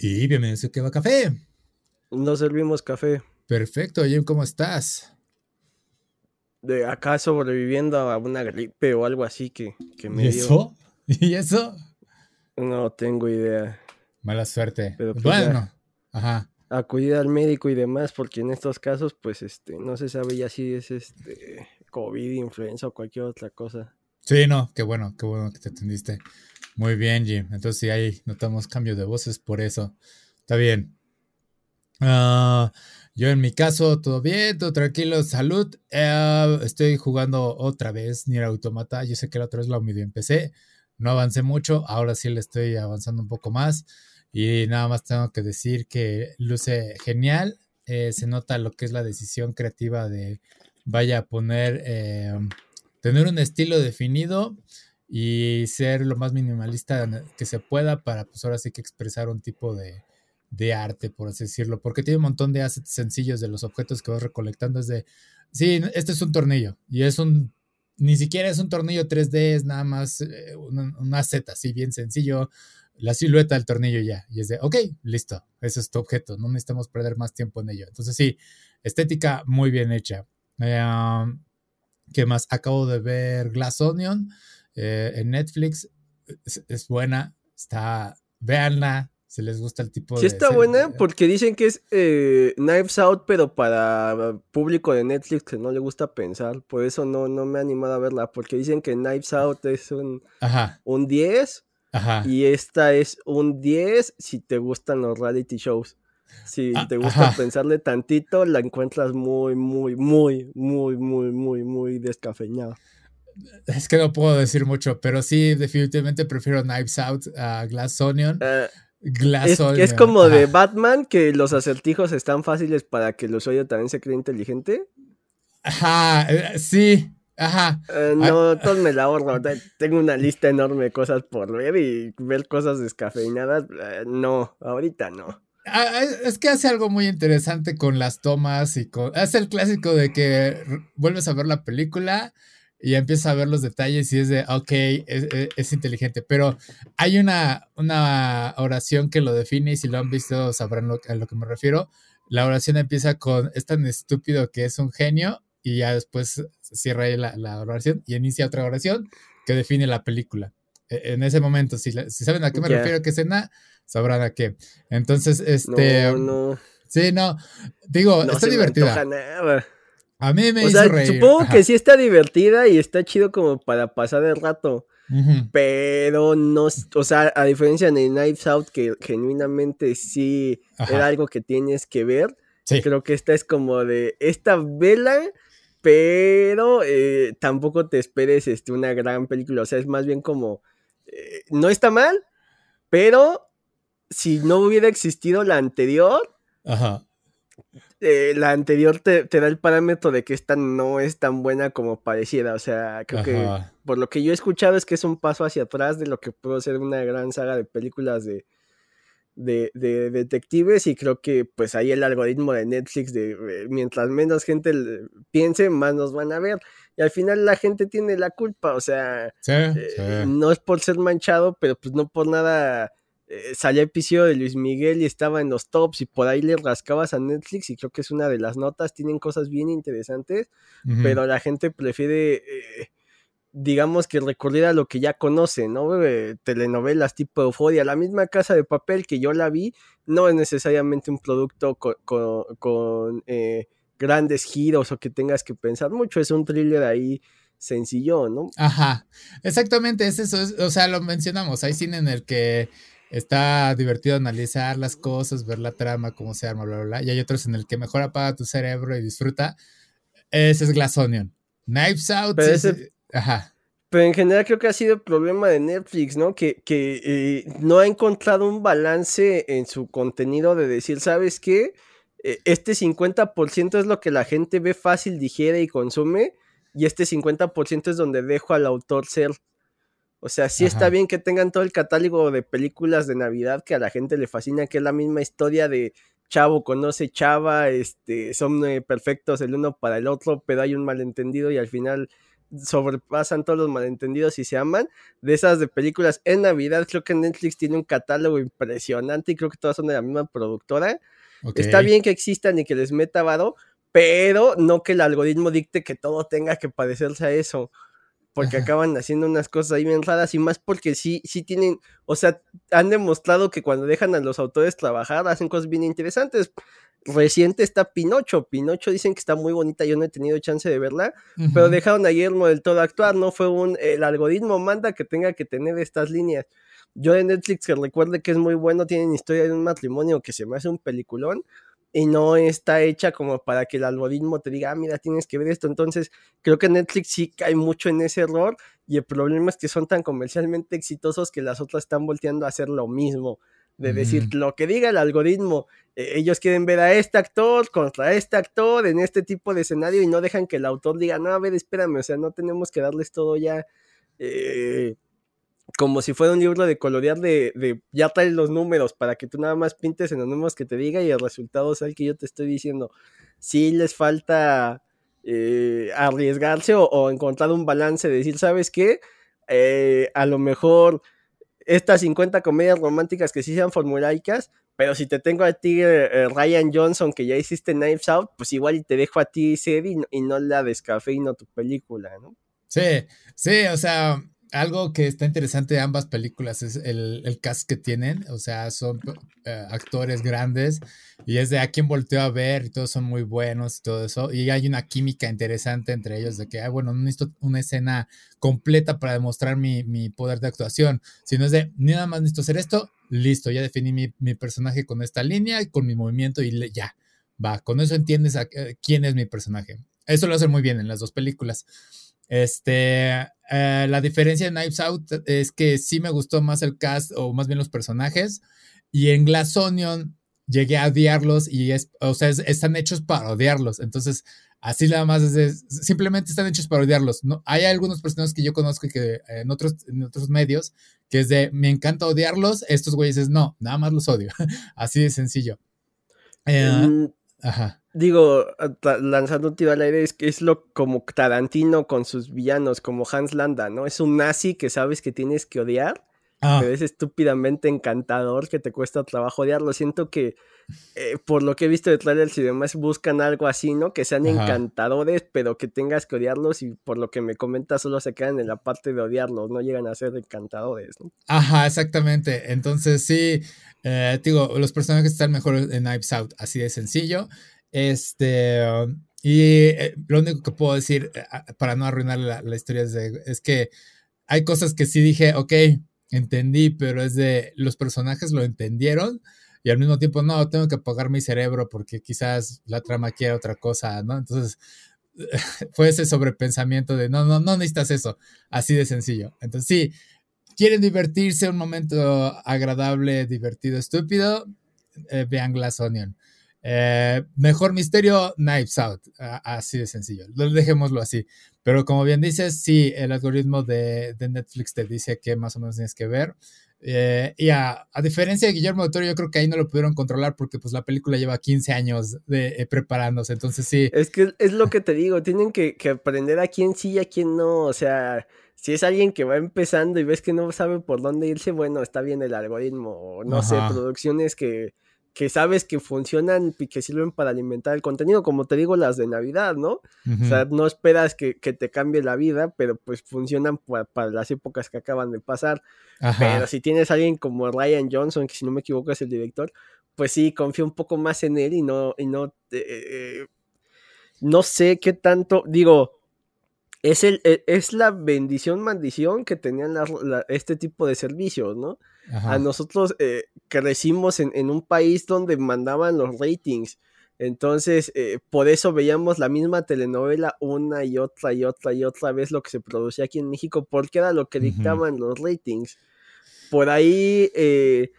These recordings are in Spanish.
Y bienvenidos a Que va Café. Nos servimos café. Perfecto, Jim, ¿cómo estás? De acá sobreviviendo a una gripe o algo así que, que me ¿Y dio. eso? ¿Y eso? No tengo idea. Mala suerte. Pero pues bueno, ajá. Acudir al médico y demás, porque en estos casos, pues, este, no se sabe ya si es este COVID, influenza o cualquier otra cosa. Sí, no, qué bueno, qué bueno que te atendiste. Muy bien, Jim. Entonces, sí, ahí notamos cambio de voces por eso. Está bien. Ah, yo en mi caso, todo bien, todo tranquilo, salud. Eh, estoy jugando otra vez Nier Automata. Yo sé que la otra vez la medio empecé. No avancé mucho, ahora sí le estoy avanzando un poco más. Y nada más tengo que decir que luce genial. Eh, se nota lo que es la decisión creativa de vaya a poner, eh, tener un estilo definido y ser lo más minimalista que se pueda para pues ahora sí que expresar un tipo de, de arte, por así decirlo, porque tiene un montón de assets sencillos de los objetos que vas recolectando. Es de, sí, este es un tornillo y es un, ni siquiera es un tornillo 3D, es nada más eh, una, una asset así bien sencillo, la silueta del tornillo ya. Y es de, ok, listo, ese es tu objeto, no necesitamos perder más tiempo en ello. Entonces sí, estética muy bien hecha. Eh, ¿Qué más? Acabo de ver Glass Onion eh, en Netflix. Es, es, buena, está, véanla, si les gusta el tipo sí de... Sí está buena porque dicen que es eh, Knives Out, pero para público de Netflix que no le gusta pensar. Por eso no, no me he animado a verla, porque dicen que Knives Out es un, Ajá. un 10 Ajá. y esta es un 10 si te gustan los reality shows. Si Ah, te gusta ajá. pensarle tantito, la encuentras muy, muy, muy, muy, muy, muy, muy descafeinada. Es que no puedo decir mucho, pero sí, definitivamente prefiero Knives Out a Glass Onion. Eh, Glass es, Onion. es como de Batman, que los acertijos están fáciles para que el usuario también se cree inteligente. Ajá, eh, sí, ajá. Eh, no, todos me la ahorro. Te- Tengo una lista enorme de cosas por ver y ver cosas descafeinadas. eh, no, ahorita no. Ah, es- que hace algo muy interesante con las tomas y con... Es el clásico de que vuelves a ver la película y empiezas a ver los detalles y es de, ok, es, es- es inteligente, pero hay una, una oración que lo define y si lo han visto sabrán lo- a lo que me refiero. La oración empieza con, es tan estúpido que es un genio y ya después cierra ahí la, la oración y inicia otra oración que define la película. E- En ese momento, si, si saben a qué me Ya. refiero, qué escena, sabrán a qué. Entonces, este... No, no. Sí, no. Digo, no está se me divertida. nada. A mí me O hizo sea, reír. supongo Ajá. que sí está divertida y está chido como para pasar el rato. Pero no, o sea, a diferencia de Knives Out, que genuinamente sí Ajá. era algo que tienes que ver, Sí. creo que esta es como de esta vela, pero eh, tampoco te esperes este, una gran película. O sea, es más bien como, eh, no está mal, pero si no hubiera existido la anterior, Ajá. Eh, la anterior te, te da el parámetro de que esta no es tan buena como pareciera. O sea, creo que por lo que yo he escuchado es que es un paso hacia atrás de lo que pudo ser una gran saga de películas de, de, de detectives y creo que pues ahí el algoritmo de Netflix de eh, mientras menos gente piense, más nos van a ver. Y al final la gente tiene la culpa, o sea, Sí, eh, sí. no es por ser manchado, pero pues no por nada eh, salía episodio de Luis Miguel y estaba en los tops y por ahí le rascabas a Netflix y creo que es una de las notas, tienen cosas bien interesantes pero la gente prefiere, eh, digamos que recurrir a lo que ya conoce, ¿no? Eh, telenovelas tipo Euforia, la misma Casa de Papel que yo la vi, no es necesariamente un producto co- co- con, eh, grandes giros o que tengas que pensar mucho, es un thriller ahí sencillo, ¿no? Ajá. Exactamente, es eso. es- o sea, lo mencionamos. Hay cine en el que está divertido analizar las cosas, ver la trama, cómo se arma, bla, bla, bla. Y hay otros en el que mejor apaga tu cerebro y disfruta. Ese es Glass Onion. Knives Out. Pero es- Ajá. Pero en general creo que ha sido el problema de Netflix, ¿no? Que, que eh, no ha encontrado un balance en su contenido de decir, ¿sabes qué? Eh, este 50% es lo que la gente ve fácil, digiere y consume, y este 50% es donde dejo al autor ser. O sea, sí está bien que tengan todo el catálogo de películas de Navidad que a la gente le fascina, que es la misma historia de Chavo conoce Chava, este, son eh, perfectos el uno para el otro, pero hay un malentendido y al final sobrepasan todos los malentendidos y se aman, de esas de películas en Navidad, creo que Netflix tiene un catálogo impresionante y creo que todas son de la misma productora. Está bien que existan y que les meta vado, pero no que el algoritmo dicte que todo tenga que parecerse a eso porque acaban haciendo unas cosas ahí bien raras y más porque sí, sí tienen, o sea, han demostrado que cuando dejan a los autores trabajar hacen cosas bien interesantes. Reciente está Pinocho, Pinocho dicen que está muy bonita, yo no he tenido chance de verla, pero dejaron a Guillermo del todo actuar, no fue un, el algoritmo manda que tenga que tener estas líneas. Yo de Netflix que recuerde que es muy bueno, tienen historia de un matrimonio que se me hace un peliculón, y no está hecha como para que el algoritmo te diga, ah, mira, tienes que ver esto. Entonces, creo que Netflix sí cae mucho en ese error y el problema es que son tan comercialmente exitosos que las otras están volteando a hacer lo mismo. De decir lo que diga el algoritmo, e, ellos quieren ver a este actor contra este actor en este tipo de escenario y no dejan que el autor diga, no, a ver, espérame, o sea, no tenemos que darles todo ya eh, como si fuera un libro de colorear de, de, ya trae los números para que tú nada más pintes en los números que te diga y el resultado sea el que yo te estoy diciendo. Si les falta eh, arriesgarse o, encontrar un balance de decir, ¿sabes qué? Eh, a lo mejor estas 50 comedias románticas que sí sean formulaicas, pero si te tengo a ti eh, Ryan Johnson que ya hiciste Knives Out, pues igual te dejo a ti serie y, y no la descafeino tu película, ¿no? Sí, sí, o sea, algo que está interesante de ambas películas es el, cast que tienen, o sea, son eh, actores grandes y es de a quien volteo a ver y todos son muy buenos y todo eso. Y hay una química interesante entre ellos de que, ah, bueno, no necesito una escena completa para demostrar mi, poder de actuación, sino es de, nada más necesito hacer esto, listo, ya definí mi, personaje con esta línea y con mi movimiento y ya, va, con eso entiendes eh, quién es mi personaje. Eso lo hacen muy bien en las dos películas. Este, eh, la diferencia de Knives Out es que sí me gustó más el cast o más bien los personajes. Y en Glass Onion llegué a odiarlos y es, o sea, están hechos para odiarlos. Entonces, así nada más es simplemente están hechos para odiarlos. No, hay algunos personajes que yo conozco que en otros, en otros medios que es de me encanta odiarlos. Estos güeyes es no, nada más los odio. así de sencillo. Eh, mm, ajá digo, lanzando un tiro al aire, es que es lo como Tarantino con sus villanos, como Hans Landa, ¿no? Es un nazi que sabes que tienes que odiar, ah. pero es estúpidamente encantador que te cuesta trabajo odiarlo. Siento que, eh, por lo que he visto de trailers y demás, buscan algo así, ¿no? Que sean encantadores, pero que tengas que odiarlos y por lo que me comentas, solo se quedan en la parte de odiarlos, no llegan a ser encantadores, ¿no? Ajá, exactamente. Entonces, sí, eh, digo, los personajes están mejor en Knives Out, así de sencillo. Este, y eh, lo único que puedo decir eh, para no arruinar la, historia es, es, que hay cosas que sí dije, ok, entendí, pero es de los personajes lo entendieron y al mismo tiempo no, tengo que apagar mi cerebro porque quizás la trama quiere otra cosa, ¿no? Entonces fue ese sobrepensamiento de no, no, no necesitas eso, así de sencillo. Entonces sí, quieren divertirse, un momento agradable, divertido, estúpido, eh, vean Glass Onion. Eh, mejor misterio, Knives Out. así de sencillo. Dejémoslo así. Pero como bien dices, sí, el algoritmo de, Netflix te dice que más o menos tienes que ver. Eh, y a, diferencia de Guillermo del Toro, yo creo que ahí no lo pudieron controlar porque pues la película lleva 15 años de, eh, preparándose, entonces sí. Es que es lo que te digo, tienen que, aprender a quién sí y a quién no, o sea, si es alguien que va empezando y ves que no sabe por dónde irse, bueno, está bien el algoritmo, o no sé, producciones que, que sabes que funcionan y que sirven para alimentar el contenido, como te digo, las de Navidad, ¿no? O sea, no esperas que, te cambie la vida, pero pues funcionan para, las épocas que acaban de pasar. Pero si tienes a alguien como Ryan Johnson, que si no me equivoco es el director, pues sí, confío un poco más en él y no, y no, eh, no sé qué tanto, digo, es, el, e, es la bendición, maldición que tenían este tipo de servicios, ¿no? A nosotros eh, crecimos en, un país donde mandaban los ratings. Entonces, eh, por eso veíamos la misma telenovela una y otra y otra y otra vez lo que se producía aquí en México, porque era lo que dictaban los ratings. Por ahí eh,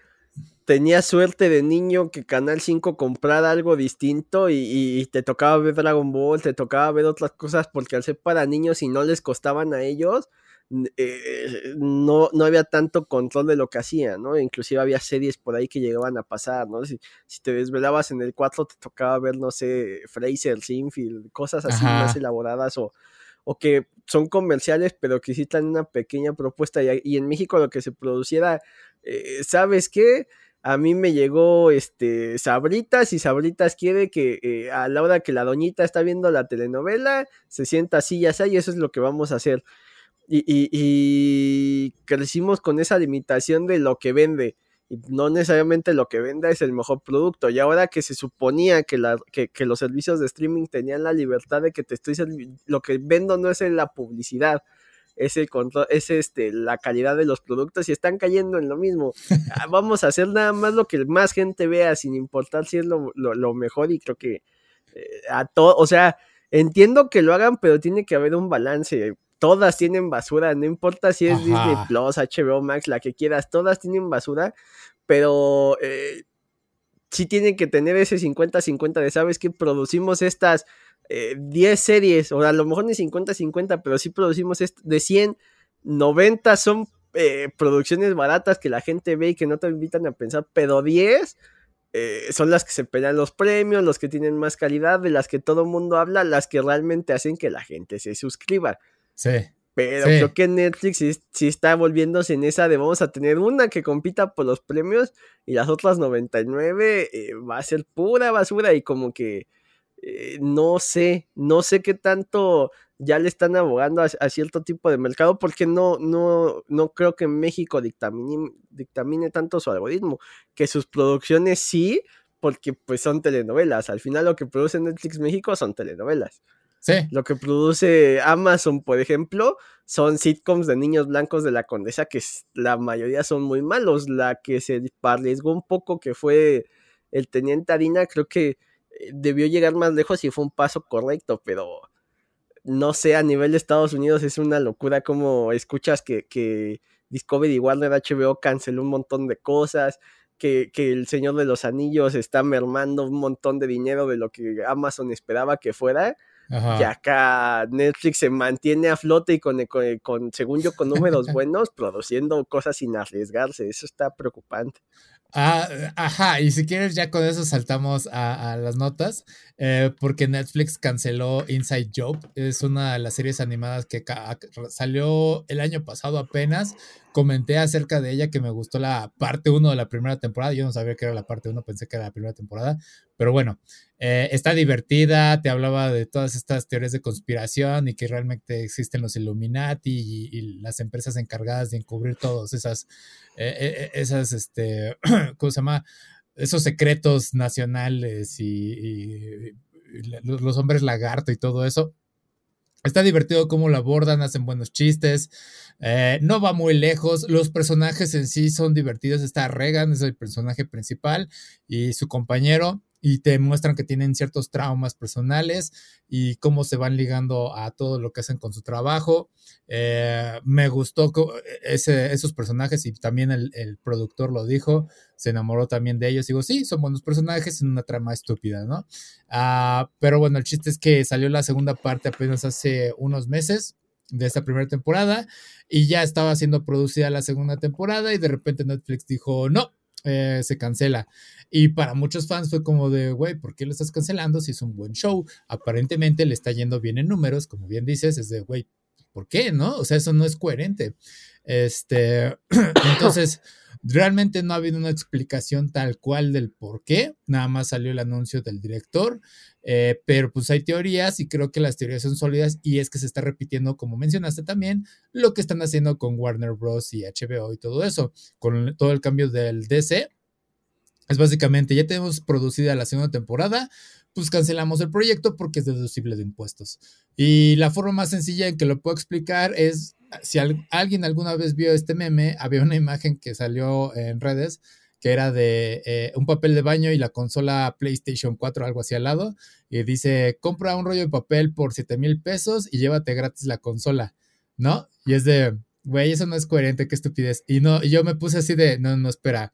tenía suerte de niño que Canal 5 comprara algo distinto y, te tocaba ver Dragon Ball, te tocaba ver otras cosas, porque al ser para niños y no les costaban a ellos, eh, no, no había tanto control de lo que hacían, ¿no? Inclusive había series por ahí que llegaban a pasar, ¿no? Si, te desvelabas en el 4 te tocaba ver, no sé, Fraser, Sinfield, cosas así más elaboradas o, o que son comerciales, pero que están una pequeña propuesta. Y, en México lo que se produciera, eh, ¿sabes qué? A mí me llegó este Sabritas y Sabritas quiere que eh, a la hora que la doñita está viendo la telenovela, se sienta así, ya sea, y eso es lo que vamos a hacer. Y, y, y crecimos con esa limitación de lo que vende y no necesariamente lo que venda es el mejor producto. Y ahora que se suponía que, la, que, los servicios de streaming tenían la libertad de que te estoy lo que vendo no es en la publicidad, es el control, es este, la calidad de los productos y están cayendo en lo mismo. Ah, vamos a hacer nada más lo que más gente vea, sin importar si es lo, mejor, y creo que eh, a todo, o sea, entiendo que lo hagan, pero tiene que haber un balance todas tienen basura, no importa si es Disney Plus, HBO Max, la que quieras, todas tienen basura, pero eh, sí tienen que tener ese 50-50 de, ¿sabes que Producimos estas 10 eh, series, o a lo mejor ni 50-50, pero sí producimos de 100, 90 son eh, producciones baratas que la gente ve y que no te invitan a pensar, pero 10 son las que se pelean los premios, los que tienen más calidad, de las que todo el mundo habla, las que realmente hacen que la gente se suscriba. Sí. Pero creo que Netflix sí, está volviéndose en esa de vamos a tener una que compita por los premios y las otras 99 eh, va a ser pura basura y como que eh, no sé, no sé qué tanto ya le están abogando a, cierto tipo de mercado porque no, no, no creo que México dictamine, dictamine tanto su algoritmo, que sus producciones sí, porque pues son telenovelas, al final lo que produce Netflix México son telenovelas. Lo que produce Amazon, por ejemplo, son sitcoms de niños blancos de la condesa, que la mayoría son muy malos. La que se arriesgó un poco, que fue el Teniente Harina, creo que eh, debió llegar más lejos y fue un paso correcto, pero no sé, a nivel de Estados Unidos es una locura como escuchas que, que Discovery Warner HBO canceló un montón de cosas. Que, que, el Señor de los Anillos está mermando un montón de dinero de lo que Amazon esperaba que fuera. Y acá Netflix se mantiene a flote y con, con, según yo, con números buenos, produciendo cosas sin arriesgarse. Eso está preocupante. Ah, ajá, y si quieres ya con eso saltamos a, las notas, eh, porque Netflix canceló Inside Job, es una de las series animadas que salió el año pasado apenas, comenté acerca de ella que me gustó la parte 1 de la primera temporada, yo no sabía que era la parte 1, pensé que era la primera temporada, pero bueno, eh, está divertida, te hablaba de todas estas teorías de conspiración y que realmente existen los Illuminati y, las empresas encargadas de encubrir todos esas, eh, esas, este, ¿cómo se llama? Esos secretos nacionales y, los hombres lagarto y todo eso. Está divertido cómo lo abordan, hacen buenos chistes, eh, no va muy lejos, los personajes en sí son divertidos, está Regan, es el personaje principal, y su compañero, y te muestran que tienen ciertos traumas personales y cómo se van ligando a todo lo que hacen con su trabajo. Eh, me gustó ese, esos personajes y también el, productor lo dijo, se enamoró también de ellos. Digo, sí, son buenos personajes en una trama estúpida, ¿no? Ah, pero bueno, el chiste es que salió la segunda parte apenas hace unos meses de esta primera temporada y ya estaba siendo producida la segunda temporada y de repente Netflix dijo, no, eh, se cancela. Y para muchos fans fue como de, güey, ¿por qué lo estás cancelando si es un buen show? Aparentemente le está yendo bien en números, como bien dices, es de, güey, ¿por qué? ¿No? O sea, eso no es coherente. Este, entonces, realmente no ha habido una explicación tal cual del por qué, nada más salió el anuncio del director, eh, pero pues hay teorías y creo que las teorías son sólidas y es que se está repitiendo, como mencionaste también, lo que están haciendo con Warner Bros. y HBO y todo eso, con todo el cambio del DC. Es básicamente, ya tenemos producida la segunda temporada, pues cancelamos el proyecto porque es deducible de impuestos. Y la forma más sencilla en que lo puedo explicar es, si alguien alguna vez vio este meme, había una imagen que salió en redes que era de eh, un papel de baño y la consola PlayStation 4, algo así al lado, y dice, compra un rollo de papel por 7 mil pesos y llévate gratis la consola, ¿no? Y es de, güey, eso no es coherente, qué estupidez. Y no, y yo me puse así de, no, no, espera,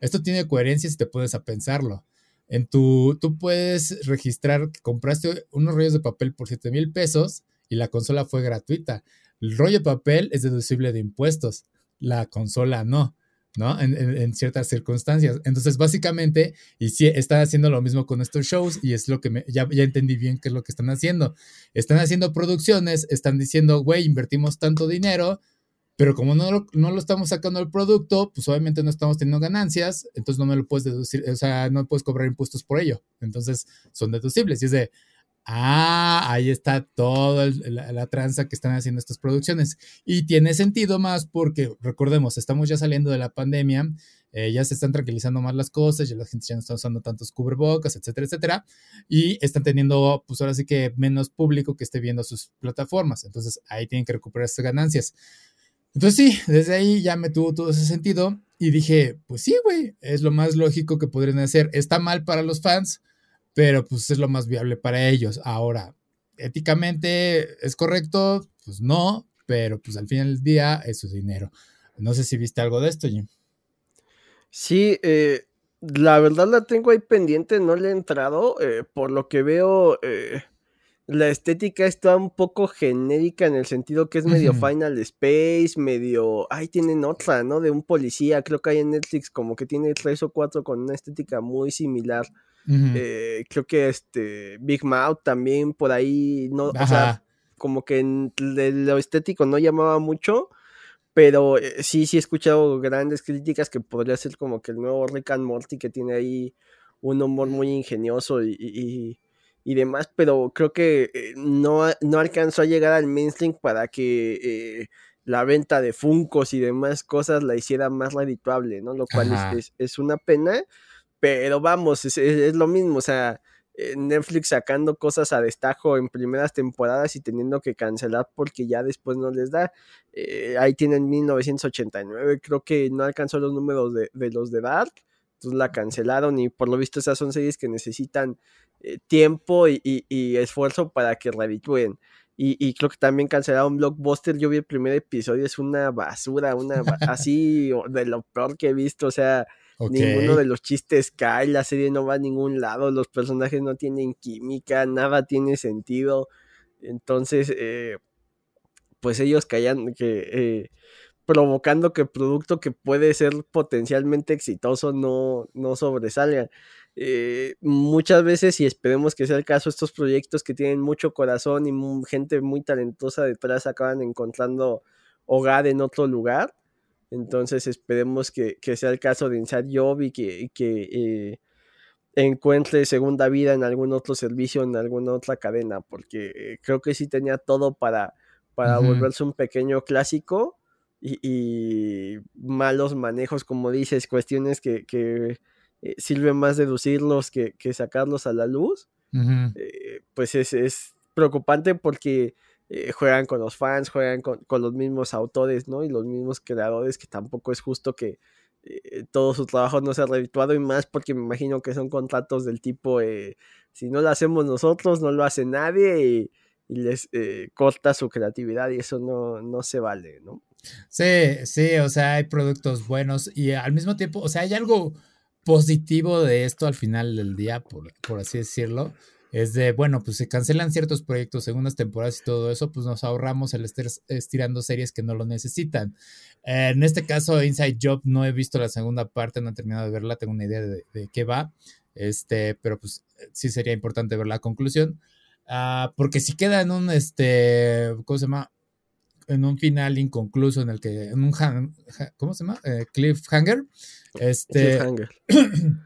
esto tiene coherencia si te puedes a pensarlo. En tu, tú puedes registrar que compraste unos rollos de papel por 7 mil pesos y la consola fue gratuita. El rollo de papel es deducible de impuestos, la consola no. ¿no? En, ciertas circunstancias. Entonces, básicamente, y sí, están haciendo lo mismo con estos shows y es lo que me, ya, entendí bien qué es lo que están haciendo. Están haciendo producciones, están diciendo, güey, invertimos tanto dinero, pero como no lo, no lo estamos sacando el producto, pues obviamente no estamos teniendo ganancias, entonces no me lo puedes deducir, o sea, no puedes cobrar impuestos por ello. Entonces, son deducibles. Y es de, Ah, ahí está toda la, tranza que están haciendo estas producciones. Y tiene sentido más porque, recordemos, estamos ya saliendo de la pandemia, eh, ya se están tranquilizando más las cosas, ya la gente ya no está usando tantos cubrebocas, etcétera, etcétera. Y están teniendo, pues ahora sí que menos público que esté viendo sus plataformas. Entonces ahí tienen que recuperar esas ganancias. Entonces sí, desde ahí ya me tuvo todo ese sentido y dije, pues sí, güey, es lo más lógico que podrían hacer. Está mal para los fans pero pues es lo más viable para ellos. Ahora, éticamente es correcto, pues no, pero pues al final del día es su dinero. No sé si viste algo de esto, Jim. Sí, eh, la verdad la tengo ahí pendiente, no le he entrado. Eh, por lo que veo, eh, la estética está un poco genérica en el sentido que es medio Final Space, medio. Ay, tienen otra, ¿no? De un policía, creo que hay en Netflix como que tiene tres o cuatro con una estética muy similar. Eh, creo que este Big Mouth también por ahí, no, o sea, como que en, lo estético no llamaba mucho, pero eh, sí, sí he escuchado grandes críticas que podría ser como que el nuevo Rick and Morty que tiene ahí un humor muy ingenioso y, y, demás, pero creo que eh, no, no alcanzó a llegar al mainstream para que la venta de Funcos y demás cosas la hiciera más redituable, ¿no? Lo cual es, es, una pena. Pero vamos, es, lo mismo, o sea, eh, Netflix sacando cosas a destajo en primeras temporadas y teniendo que cancelar porque ya después no les da. Eh, ahí tienen 1989, creo que no alcanzó los números de, los de Dark, entonces la cancelaron y por lo visto esas son series que necesitan eh, tiempo y, esfuerzo para que reditúen. Y, y, creo que también cancelaron Blockbuster. Yo vi el primer episodio, es una basura, una así de lo peor que he visto. O sea, Ninguno de los chistes cae, la serie no va a ningún lado, los personajes no tienen química, nada tiene sentido. Entonces, eh, pues ellos callan que eh, provocando que producto que puede ser potencialmente exitoso no, no sobresalga. Eh, muchas veces, y esperemos que sea el caso, estos proyectos que tienen mucho corazón y gente muy talentosa detrás acaban encontrando hogar en otro lugar. Entonces esperemos que, sea el caso de Inside Job y que, eh, encuentre segunda vida en algún otro servicio, en alguna otra cadena, porque eh, creo que sí tenía todo para, para volverse un pequeño clásico y, malos manejos, como dices, cuestiones que, que eh, sirven más deducirlos que, sacarlos a la luz, pues es, es preocupante porque eh, juegan con los fans, juegan con, los mismos autores, ¿no? Y los mismos creadores, que tampoco es justo que eh, todo su trabajo no sea redituado y más porque me imagino que son contratos del tipo, eh, si no lo hacemos nosotros, no lo hace nadie y, les corta su creatividad y eso no, no se vale, ¿no? Sí, sí, o sea, hay productos buenos y al mismo tiempo, o sea, hay algo positivo de esto al final del día, por, por así decirlo es de, bueno, pues se cancelan ciertos proyectos, segundas temporadas y todo eso, pues nos ahorramos el estar estirando series que no lo necesitan. en este caso, Inside Job, no he visto la segunda parte, no he terminado de verla, tengo una idea de, qué va, este, pero pues sí sería importante ver la conclusión, ah, porque si queda en un, este, ¿cómo se llama? En un final inconcluso en el que, en un, ¿cómo se llama? Eh, cliffhanger. Este, cliffhanger.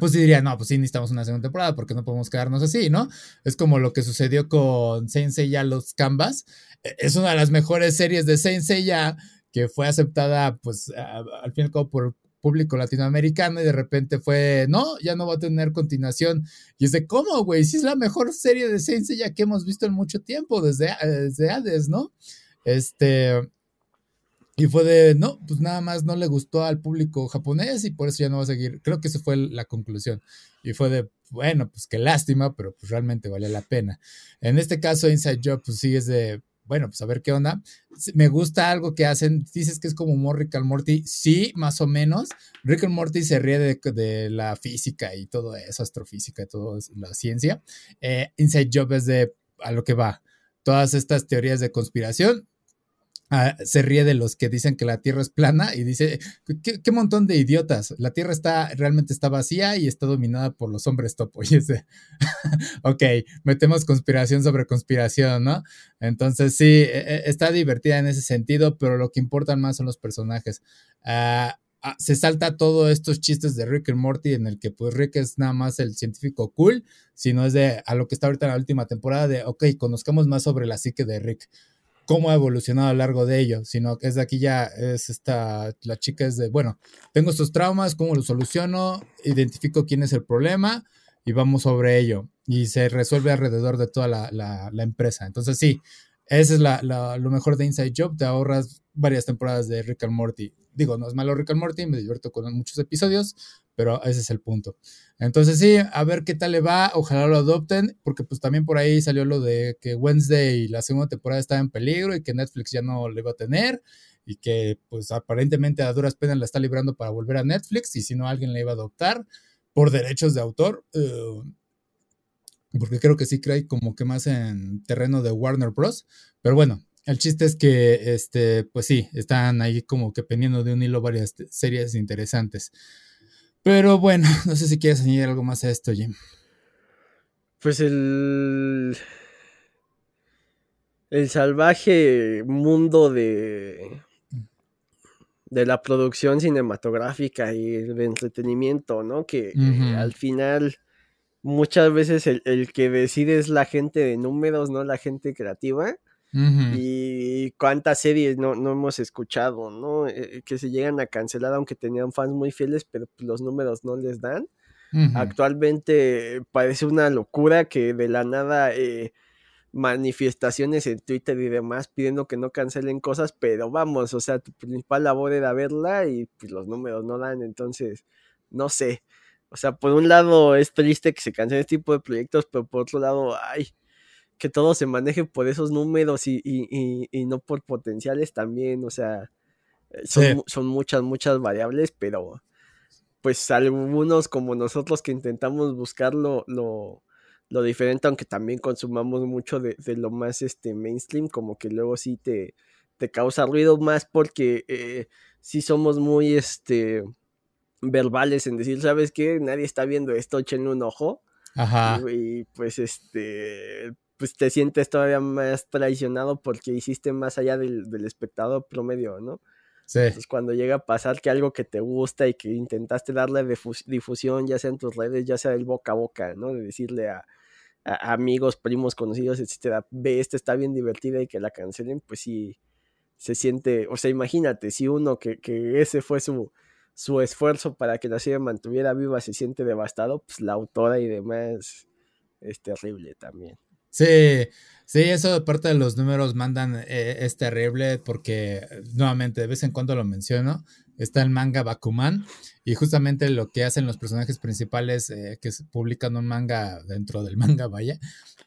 pues diría, no, pues sí necesitamos una segunda temporada porque no podemos quedarnos así, ¿no? Es como lo que sucedió con Saint Seiya Los Canvas. E, es una de las mejores series de Saint Seiya que fue aceptada, pues, al fin y al cabo por público latinoamericano y de repente fue, no, ya no va a tener continuación. Y es de, ¿cómo, güey? Si es la mejor serie de Saint Seiya que hemos visto en mucho tiempo, desde, desde Hades, ¿no? Este... Y fue de, no, pues nada más no le gustó al público japonés y por eso ya no va a seguir. Creo que esa fue la conclusión. Y fue de, bueno, pues qué lástima, pero pues realmente vale la pena. En este caso, Inside Job, pues sí es de, bueno, pues a ver qué onda. Me gusta algo que hacen, dices que es como humor Rick and Morty, sí, más o menos. Rick and Morty se ríe de, la física y todo eso, astrofísica toda la ciencia. Eh, Inside Job es de a lo que va. Todas estas teorías de conspiración Ah, se ríe de los que dicen que la Tierra es plana y dice, ¿qué, montón de idiotas. La Tierra está, realmente está vacía y está dominada por los hombres topo. Y ese, ok, metemos conspiración sobre conspiración, ¿no? Entonces sí, e, e, está divertida en ese sentido, pero lo que importan más son los personajes. Ah, ah, se salta todos estos chistes de Rick y Morty en el que pues Rick es nada más el científico cool, sino es de a lo que está ahorita en la última temporada de, ok, conozcamos más sobre la psique de Rick cómo ha evolucionado a lo largo de ello, sino que es de aquí ya es esta, la chica es de, bueno, tengo estos traumas, cómo los soluciono, identifico quién es el problema y vamos sobre ello. Y se resuelve alrededor de toda la, la, empresa. Entonces sí, ese es la, lo mejor de Inside Job, te ahorras varias temporadas de Rick and Morty. Digo, no es malo Rick and Morty, me divierto con muchos episodios, pero ese es el punto. Entonces sí, a ver qué tal le va, ojalá lo adopten, porque pues también por ahí salió lo de que Wednesday, la segunda temporada estaba en peligro y que Netflix ya no le va a tener y que pues aparentemente a duras penas la está librando para volver a Netflix y si no alguien la iba a adoptar por derechos de autor. Eh, porque creo que sí cree como que más en terreno de Warner Bros. Pero bueno, el chiste es que, este, pues sí, están ahí como que pendiendo de un hilo varias series interesantes. Pero bueno, no sé si quieres añadir algo más a esto, Jim. Pues el. El salvaje mundo de. de la producción cinematográfica y de entretenimiento, ¿no? Que al final. Muchas veces el, el, que decide es la gente de números, no la gente creativa. Y cuántas series no, no hemos escuchado, ¿no? Eh, que se llegan a cancelar aunque tenían fans muy fieles, pero pues, los números no les dan. Actualmente parece una locura que de la nada eh, manifestaciones en Twitter y demás pidiendo que no cancelen cosas, pero vamos, o sea, tu principal labor era verla y pues, los números no dan, entonces, no sé. O sea, por un lado es triste que se cancelen este tipo de proyectos, pero por otro lado, ay, que todo se maneje por esos números y, no por potenciales también, o sea, eh, son, muchas, muchas variables, pero pues algunos como nosotros que intentamos buscar lo, lo, diferente, aunque también consumamos mucho de, lo más este mainstream, como que luego sí te, te causa ruido más porque eh, sí somos muy este verbales en decir, ¿sabes qué? Nadie está viendo esto, echenle un ojo. Ajá. y pues este pues te sientes todavía más traicionado porque hiciste más allá del, espectador promedio, ¿no? Sí. Entonces, cuando llega a pasar que algo que te gusta y que intentaste darle difusión, ya sea en tus redes, ya sea del boca a boca, ¿no? De decirle a, amigos, primos, conocidos, etcétera, ve, esta está bien divertida y que la cancelen, pues sí, se siente, o sea, imagínate, si uno que, que ese fue su, su esfuerzo para que la serie mantuviera viva se siente devastado, pues la autora y demás es terrible también. Sí, sí, eso de parte de los números mandan eh, es terrible porque nuevamente de vez en cuando lo menciono, está el manga Bakuman y justamente lo que hacen los personajes principales eh, que publican un manga dentro del manga, vaya,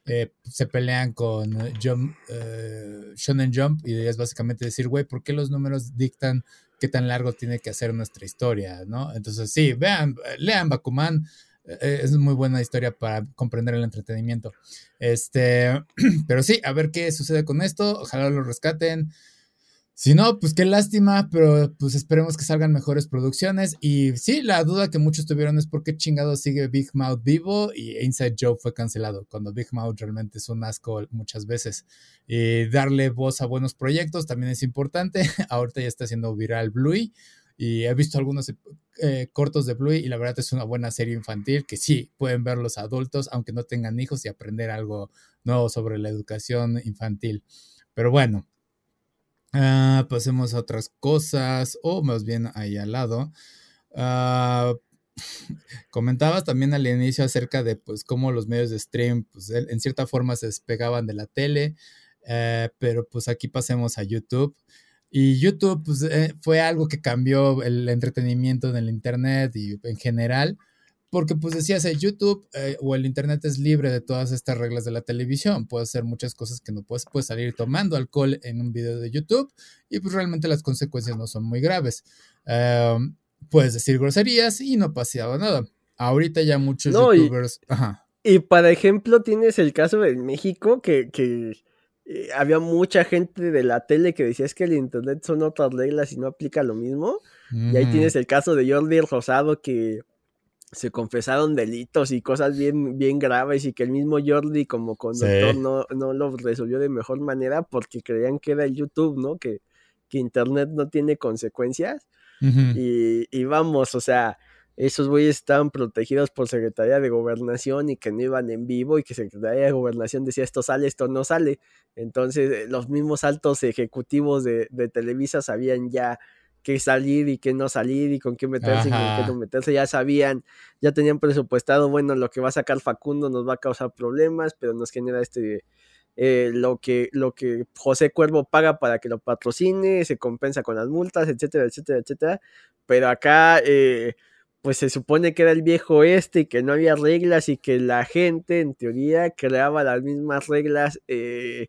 eh, se pelean con Jump, Shonen Jump y es básicamente decir, güey, ¿por qué los números dictan qué tan largo tiene que hacer nuestra historia, no? Entonces sí, vean, lean Bakuman eh, es muy buena historia para comprender el entretenimiento. Este, pero sí, a ver qué sucede con esto. Ojalá lo rescaten. Si no, pues qué lástima, pero pues esperemos que salgan mejores producciones. Y sí, la duda que muchos tuvieron es por qué chingado sigue Big Mouth vivo y Inside Job fue cancelado, cuando Big Mouth realmente es un asco muchas veces. Y darle voz a buenos proyectos también es importante. Ahorita ya está haciendo viral Bluey y he visto algunos eh, cortos de Bluey y la verdad es una buena serie infantil que sí pueden ver los adultos aunque no tengan hijos y aprender algo nuevo sobre la educación infantil. Pero bueno, ah, pasemos a otras cosas o más bien ahí al lado. Ah, comentabas también al inicio acerca de pues cómo los medios de stream pues, en cierta forma se despegaban de la tele, eh, pero pues aquí pasemos a YouTube. Y YouTube pues, eh, fue algo que cambió el entretenimiento en el Internet y en general, porque pues decías, el YouTube eh, o el Internet es libre de todas estas reglas de la televisión, puedes hacer muchas cosas que no puedes, puedes salir tomando alcohol en un video de YouTube y pues realmente las consecuencias no son muy graves. Em, puedes decir groserías y no pasaba nada. Ahorita ya muchos youtubers... Y, y para ejemplo tienes el caso de México que... que eh, había mucha gente de la tele que decía es que el internet son otras reglas y no aplica lo mismo. Y ahí tienes el caso de Jordi Rosado que se confesaron delitos y cosas bien, bien graves y que el mismo Jordi como conductor no, no lo resolvió de mejor manera porque creían que era el YouTube, ¿no? Que, que Internet no tiene consecuencias. y, y, vamos, o sea, esos güeyes estaban protegidos por Secretaría de Gobernación y que no iban en vivo y que Secretaría de Gobernación decía esto sale, esto no sale. Entonces eh, los mismos altos ejecutivos de, de Televisa sabían ya qué salir y qué no salir y con qué meterse y con qué no meterse. Ya sabían, ya tenían presupuestado, bueno, lo que va a sacar Facundo nos va a causar problemas, pero nos genera este... Eh, lo, que, lo que José Cuervo paga para que lo patrocine, se compensa con las multas, etcétera, etcétera, etcétera. Pero acá, eh, pues se supone que era el viejo este y que no había reglas y que la gente, en teoría, creaba las mismas reglas. Eh,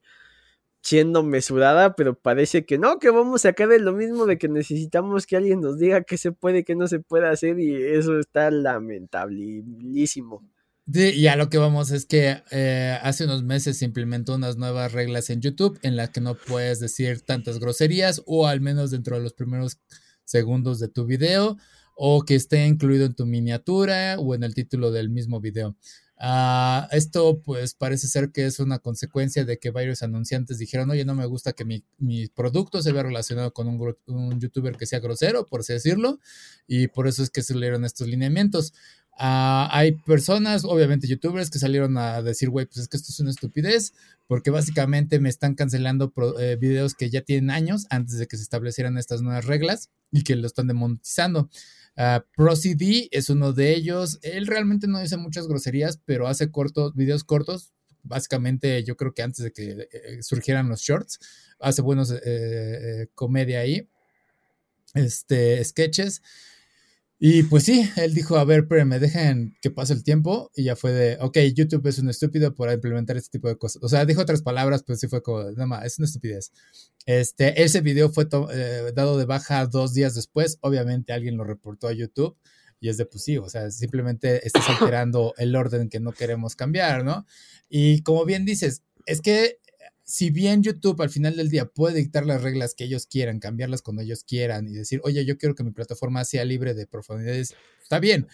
siendo mesurada, pero parece que no, que vamos a caer en lo mismo de que necesitamos que alguien nos diga qué se puede, qué no se puede hacer y eso está lamentabilísimo. Sí, y a lo que vamos es que eh, hace unos meses se implementó unas nuevas reglas en YouTube en las que no puedes decir tantas groserías o al menos dentro de los primeros segundos de tu video o que esté incluido en tu miniatura o en el título del mismo video. Uh, esto pues parece ser que es una consecuencia de que varios anunciantes dijeron, oye, no me gusta que mi, mi producto se vea relacionado con un, un, youtuber que sea grosero, por así decirlo, y por eso es que se leyeron estos lineamientos. Uh, hay personas, obviamente youtubers, que salieron a decir, güey, pues es que esto es una estupidez, porque básicamente me están cancelando eh, videos que ya tienen años antes de que se establecieran estas nuevas reglas y que lo están demonetizando. Uh, es uno de ellos. Él realmente no dice muchas groserías, pero hace cortos, videos cortos. Básicamente, yo creo que antes de que eh, surgieran los shorts, hace buenos eh, eh, comedia ahí. Este, sketches. Y pues sí, él dijo, a ver, pero me dejen que pase el tiempo y ya fue de, ok, YouTube es un estúpido por implementar este tipo de cosas. O sea, dijo otras palabras, pero sí fue como, nada más, es una estupidez. Este, ese video fue eh, dado de baja dos días después, obviamente alguien lo reportó a YouTube y es de, pues sí, o sea, simplemente estás alterando el orden que no queremos cambiar, ¿no? Y como bien dices, es que si bien YouTube al final del día puede dictar las reglas que ellos quieran, cambiarlas cuando ellos quieran y decir, oye, yo quiero que mi plataforma sea libre de profundidades, está bien.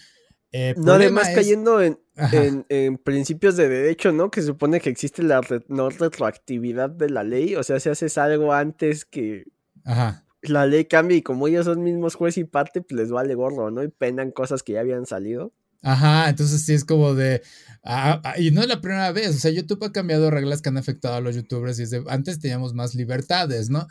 Eh, no, además cayendo en, en, principios de derecho, ¿no? Que supone que existe la no retroactividad de la ley, o sea, si haces algo antes que la ley cambie y como ellos son mismos juez y parte, pues les vale gorro, ¿no? Y penan cosas que ya habían salido. Ajá, entonces sí es como de. Ah, ah, y no es la primera vez. O sea, YouTube ha cambiado reglas que han afectado a los YouTubers y es de, antes teníamos más libertades, ¿no?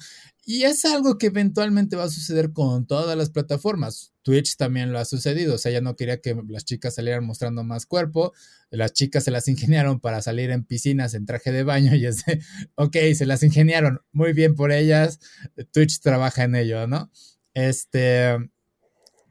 Y es algo que eventualmente va a suceder con todas las plataformas. Twitch también lo ha sucedido. O sea, ya no quería que las chicas salieran mostrando más cuerpo. Las chicas se las ingeniaron para salir en piscinas en traje de baño y es de, ok, se las ingeniaron. Muy bien por ellas. Twitch trabaja en ello, ¿no? Este.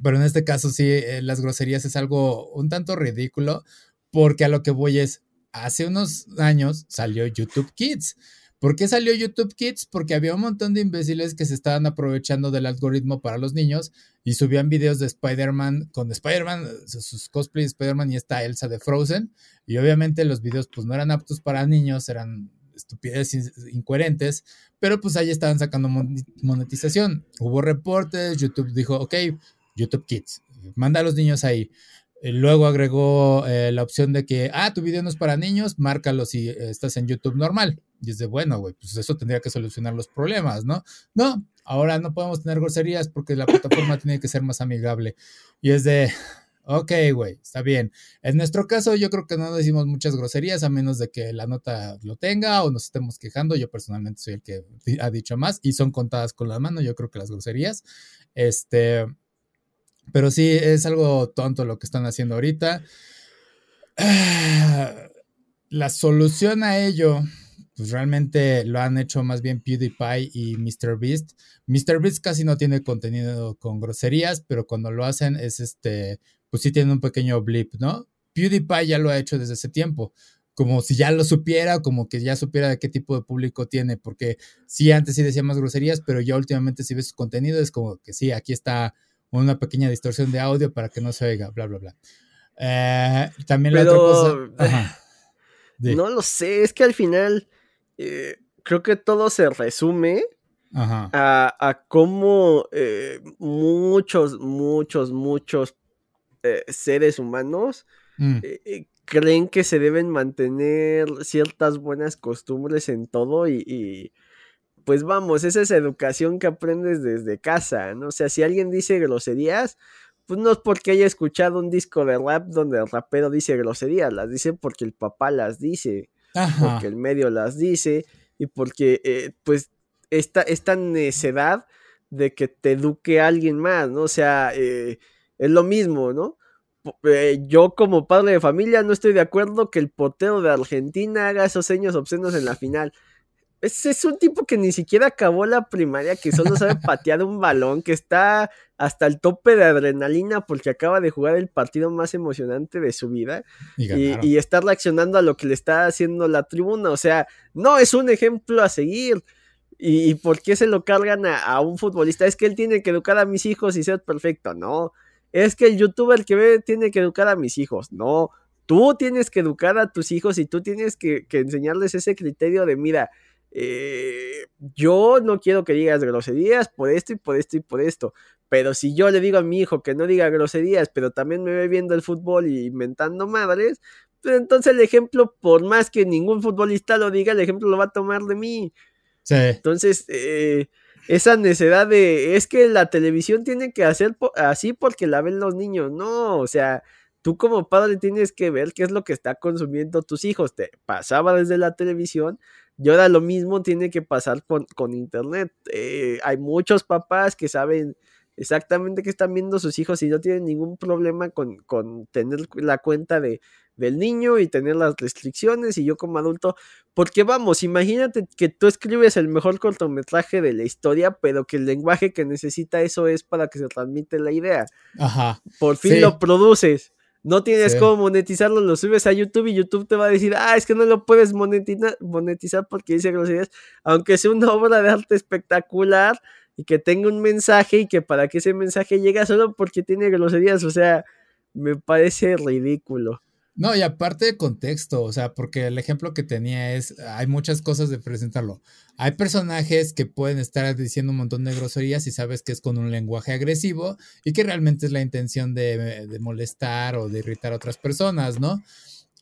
Pero en este caso sí, eh, las groserías es algo un tanto ridículo, porque a lo que voy es, hace unos años salió YouTube Kids. ¿Por qué salió YouTube Kids? Porque había un montón de imbéciles que se estaban aprovechando del algoritmo para los niños y subían videos de Spider-Man con Spider-Man, sus cosplays de Spider-Man y esta Elsa de Frozen. Y obviamente los videos pues no eran aptos para niños, eran estupideces incoherentes, pero pues ahí estaban sacando monetización. Hubo reportes, YouTube dijo, ok, YouTube Kids. Manda a los niños ahí. Eh, luego agregó eh, la opción de que, ah, tu video no es para niños, márcalo si eh, estás en YouTube normal. Y es de, bueno, güey, pues eso tendría que solucionar los problemas, ¿no? No, ahora no podemos tener groserías porque la plataforma tiene que ser más amigable. Y es de, ok, güey, está bien. En nuestro caso, yo creo que no decimos muchas groserías a menos de que la nota lo tenga o nos estemos quejando. Yo personalmente soy el que ha dicho más y son contadas con la mano, yo creo que las groserías. Este pero sí, es algo tonto lo que están haciendo ahorita. La solución a ello, pues realmente lo han hecho más bien PewDiePie y MrBeast. MrBeast casi no tiene contenido con groserías, pero cuando lo hacen es este, pues sí tiene un pequeño blip, ¿no? PewDiePie ya lo ha hecho desde ese tiempo como si ya lo supiera, como que ya supiera de qué tipo de público tiene, porque sí, antes sí decía más groserías, pero ya últimamente si ves su contenido es como que sí, aquí está una pequeña distorsión de audio para que no se oiga, bla, bla, bla. Eh, también la otra cosa. No lo sé, es que al final. Eh, creo que todo se resume A, a, cómo eh, muchos, muchos, muchos eh, seres humanos mm. eh, creen que se deben mantener ciertas buenas costumbres en todo y, pues vamos, esa es educación que aprendes desde casa, ¿no? O sea, si alguien dice groserías, pues no es porque haya escuchado un disco de rap donde el rapero dice groserías, las dice porque el papá las dice, porque el medio las dice y porque eh, pues esta, esta necedad de que te eduque alguien más, ¿no? O sea, eh, es lo mismo, ¿no? Eh, yo como padre de familia no estoy de acuerdo que el poteo de Argentina haga esos seños obscenos en la final. Es un tipo que ni siquiera acabó la primaria, que solo sabe patear un balón, que está hasta el tope de adrenalina porque acaba de jugar el partido más emocionante de su vida y, está reaccionando a lo que le está haciendo la tribuna. O sea, no es un ejemplo a seguir. ¿Y, por qué se lo cargan a, a, un futbolista? Es que él tiene que educar a mis hijos y ser perfecto. No, es que el youtuber que ve tiene que educar a mis hijos. No, tú tienes que educar a tus hijos y tú tienes que, enseñarles ese criterio de, mira, eh, yo no quiero que digas groserías por esto y por esto y por esto. Pero si yo le digo a mi hijo que no diga groserías, pero también me ve viendo el fútbol y inventando madres, pues entonces el ejemplo, por más que ningún futbolista lo diga, el ejemplo lo va a tomar de mí. Sí. Entonces, eh, esa necesidad de, es que la televisión tiene que hacer así porque la ven los niños, no, o sea, tú como padre tienes que ver qué es lo que está consumiendo tus hijos, te pasaba desde la televisión y ahora lo mismo tiene que pasar con, con internet, eh, hay muchos papás que saben exactamente qué están viendo sus hijos y no tienen ningún problema con, con tener la cuenta de del niño y tener las restricciones y yo como adulto, porque vamos, imagínate que tú escribes el mejor cortometraje de la historia, pero que el lenguaje que necesita eso es para que se transmite la idea. Ajá. Por fin lo produces. No tienes cómo monetizarlo, lo subes a YouTube y YouTube te va a decir, ah, es que no lo puedes monetizar, monetizar porque dice groserías, aunque sea una obra de arte espectacular y que tenga un mensaje y que para que ese mensaje llegue solo porque tiene groserías, o sea, me parece ridículo. No, y aparte de contexto, o sea, porque el ejemplo que tenía es, hay muchas cosas de presentarlo. Hay personajes que pueden estar diciendo un montón de groserías y sabes que es con un lenguaje agresivo y que realmente es la intención de, molestar o de irritar a otras personas, ¿no?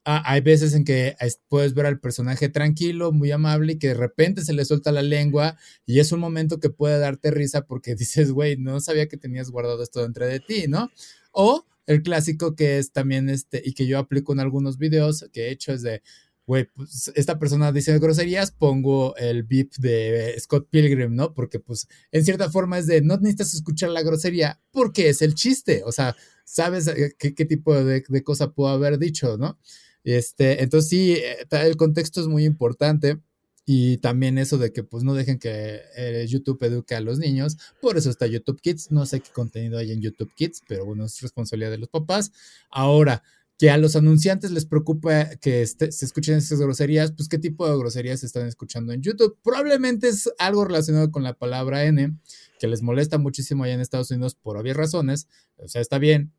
Ah, hay veces en que puedes ver al personaje tranquilo, muy amable y que de repente se le suelta la lengua y es un momento que puede darte risa porque dices, güey, no sabía que tenías guardado esto dentro de ti, ¿no? O el clásico que es también este, y que yo aplico en algunos videos que he hecho es de, güey, pues esta persona dice groserías, pongo el beep de Scott Pilgrim, ¿no? Porque pues en cierta forma es de, no necesitas escuchar la grosería porque es el chiste, o sea, sabes eh, qué, tipo de, de, cosa puedo haber dicho, ¿no? Este, entonces sí, eh, el contexto es muy importante. Y también eso de que pues no dejen que eh, YouTube eduque a los niños. Por eso está YouTube Kids. No sé qué contenido hay en YouTube Kids, pero bueno, es responsabilidad de los papás. Ahora, que a los anunciantes les preocupa que este, se escuchen esas groserías, pues qué tipo de groserías se están escuchando en YouTube. Probablemente es algo relacionado con la palabra N, que les molesta muchísimo allá en Estados Unidos por obvias razones. O sea, está bien,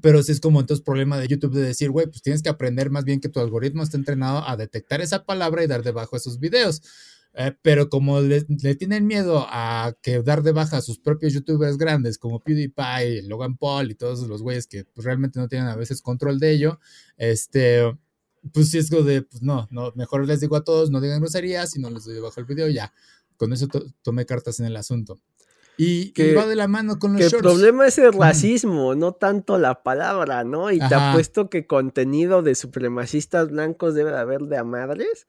pero sí es como entonces problema de YouTube de decir, güey, pues tienes que aprender más bien que tu algoritmo está entrenado a detectar esa palabra y dar de baja esos videos. Eh, pero como le, tienen miedo a que dar de baja a sus propios youtubers grandes como PewDiePie, Logan Paul y todos los güeyes que pues, realmente no tienen a veces control de ello, este, pues sí es como de, pues no, no, mejor les digo a todos, no digan groserías y no les doy de baja el video, ya. Con eso tomé cartas en el asunto. Y que va de la mano con los que El problema es el racismo, no tanto la palabra, ¿no? Y te apuesto que contenido de supremacistas blancos debe de haber de a madres,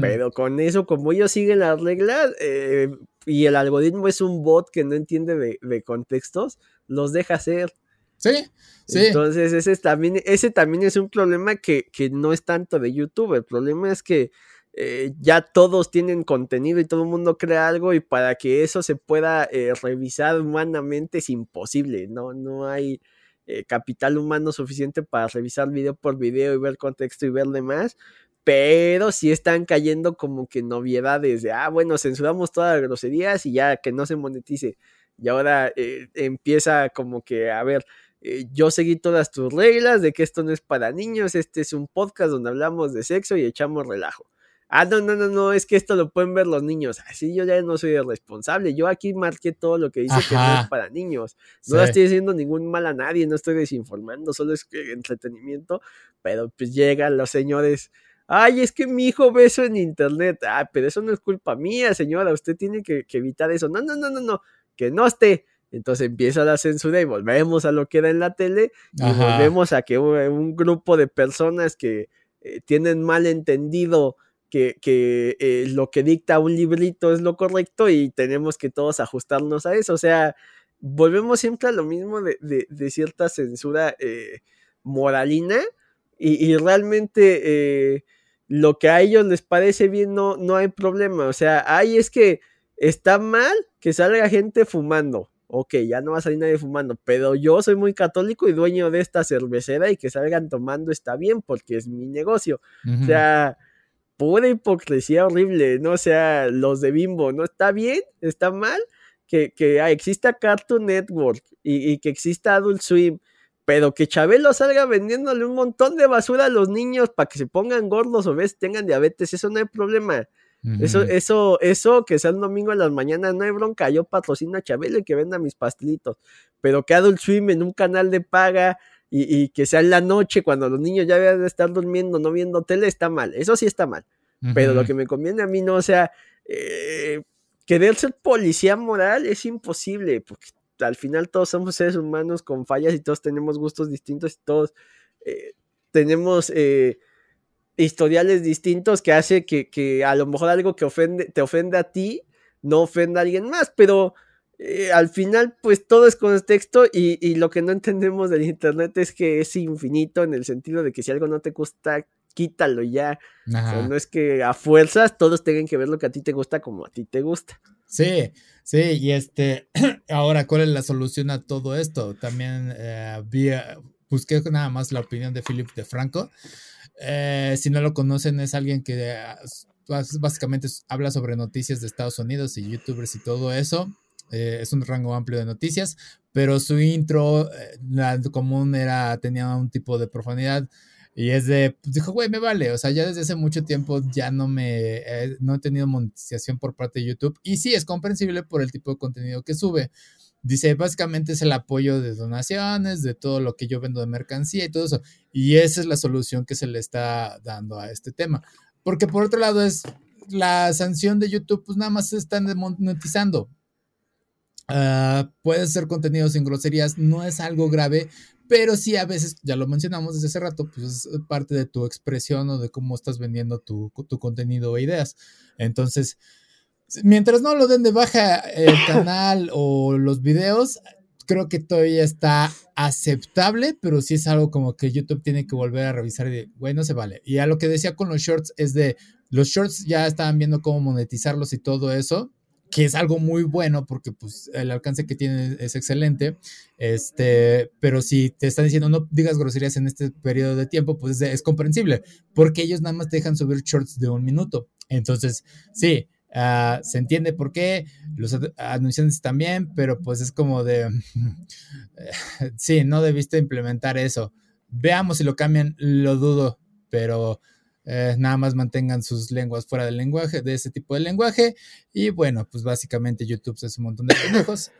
pero con eso, como ellos siguen las reglas eh, y el algoritmo es un bot que no entiende de, contextos, los deja hacer. Sí, sí. Entonces, ese también, ese también es un problema que, que no es tanto de YouTube. El problema es que eh, ya todos tienen contenido y todo el mundo crea algo y para que eso se pueda eh, revisar humanamente es imposible, ¿no? No hay eh, capital humano suficiente para revisar video por video y ver contexto y ver demás, pero sí están cayendo como que novedades de, ah, bueno, censuramos todas las groserías y ya que no se monetice. Y ahora empieza como que, a ver, yo seguí todas tus reglas de que esto no es para niños, este es un podcast donde hablamos de sexo y echamos relajo Ah, no, no, no, no, es que esto lo pueden ver los niños. Así yo ya no soy el responsable. Yo aquí marqué todo lo que dice que no es para niños. No estoy diciendo ningún mal a nadie, no estoy desinformando, solo es entretenimiento. Pero pues llegan los señores. Ay, es que mi hijo ve eso en internet. Ah, pero eso no es culpa mía, señora. Usted tiene que, evitar eso. No, no, no, no, no. Que no esté. Entonces empieza la censura y volvemos a lo que era en la tele. Y volvemos a que un grupo de personas que eh, tienen mal entendido que, eh, lo que dicta un librito es lo correcto y tenemos que todos ajustarnos a eso. O sea, volvemos siempre a lo mismo de, cierta censura eh, moralina y, realmente eh, lo que a ellos les parece bien no, no hay problema. O sea, ahí es que está mal que salga gente fumando. Ok, ya no va a salir nadie fumando, pero yo soy muy católico y dueño de esta cervecera y que salgan tomando está bien porque es mi negocio. O sea, pura hipocresía horrible, ¿no? O sea, los de Bimbo, ¿no? Está bien, está mal que, que ah, exista Cartoon Network y, que exista Adult Swim, pero que Chabelo salga vendiéndole un montón de basura a los niños para que se pongan gordos o ves tengan diabetes, eso no hay problema. Eso, eso, eso, que sea el domingo a las mañanas, no hay bronca. Yo patrocino a Chabelo y que venda mis pastelitos. Pero que Adult Swim en un canal de paga y, que sea en la noche cuando los niños ya deben de estar durmiendo, no viendo tele, está mal. Eso sí está mal. Pero lo que me conviene a mí no, o sea, eh, querer ser policía moral es imposible, porque al final todos somos seres humanos con fallas y todos tenemos gustos distintos y todos eh, tenemos eh, historiales distintos que hace que, que, a lo mejor algo que ofende, te ofende a ti no ofenda a alguien más, pero eh, al final, pues todo es contexto y, y lo que no entendemos del Internet es que es infinito en el sentido de que si algo no te gusta, quítalo ya. no es que a fuerzas todos tengan que ver lo que a ti te gusta como a ti te gusta. Sí, sí, y este, ahora, ¿cuál es la solución a todo esto? También eh, busqué nada más la opinión de Philip de Franco. Eh, si no lo conocen, es alguien que básicamente habla sobre noticias de Estados Unidos y youtubers y todo eso. Eh, es un rango amplio de noticias, pero su intro, eh, la común era, tenía un tipo de profundidad y es de, pues dijo, güey, me vale, o sea, ya desde hace mucho tiempo ya no me, eh, no he tenido monetización por parte de YouTube y sí, es comprensible por el tipo de contenido que sube. Dice, básicamente es el apoyo de donaciones, de todo lo que yo vendo de mercancía y todo eso. Y esa es la solución que se le está dando a este tema. Porque por otro lado es la sanción de YouTube, pues nada más se están monetizando. Uh, puede ser contenido sin groserías, no es algo grave, pero sí a veces, ya lo mencionamos desde hace rato, pues es parte de tu expresión o de cómo estás vendiendo tu, tu contenido e ideas. Entonces, mientras no lo den de baja el canal o los videos, creo que todavía está aceptable, pero sí es algo como que YouTube tiene que volver a revisar y de, güey, no se vale. Y a lo que decía con los shorts es de, los shorts ya estaban viendo cómo monetizarlos y todo eso, que es algo muy bueno porque pues el alcance que tiene es excelente, este, pero si te están diciendo no digas groserías en este periodo de tiempo, pues es, comprensible, porque ellos nada más te dejan subir shorts de un minuto. Entonces, sí, ah, se entiende por qué, los anunciantes también, pero pues es como de, sí, no debiste implementar eso. Veamos si lo cambian, lo dudo, pero eh, nada más mantengan sus lenguas fuera del lenguaje, de ese tipo de lenguaje. Y bueno, pues básicamente YouTube es un montón de pendejos.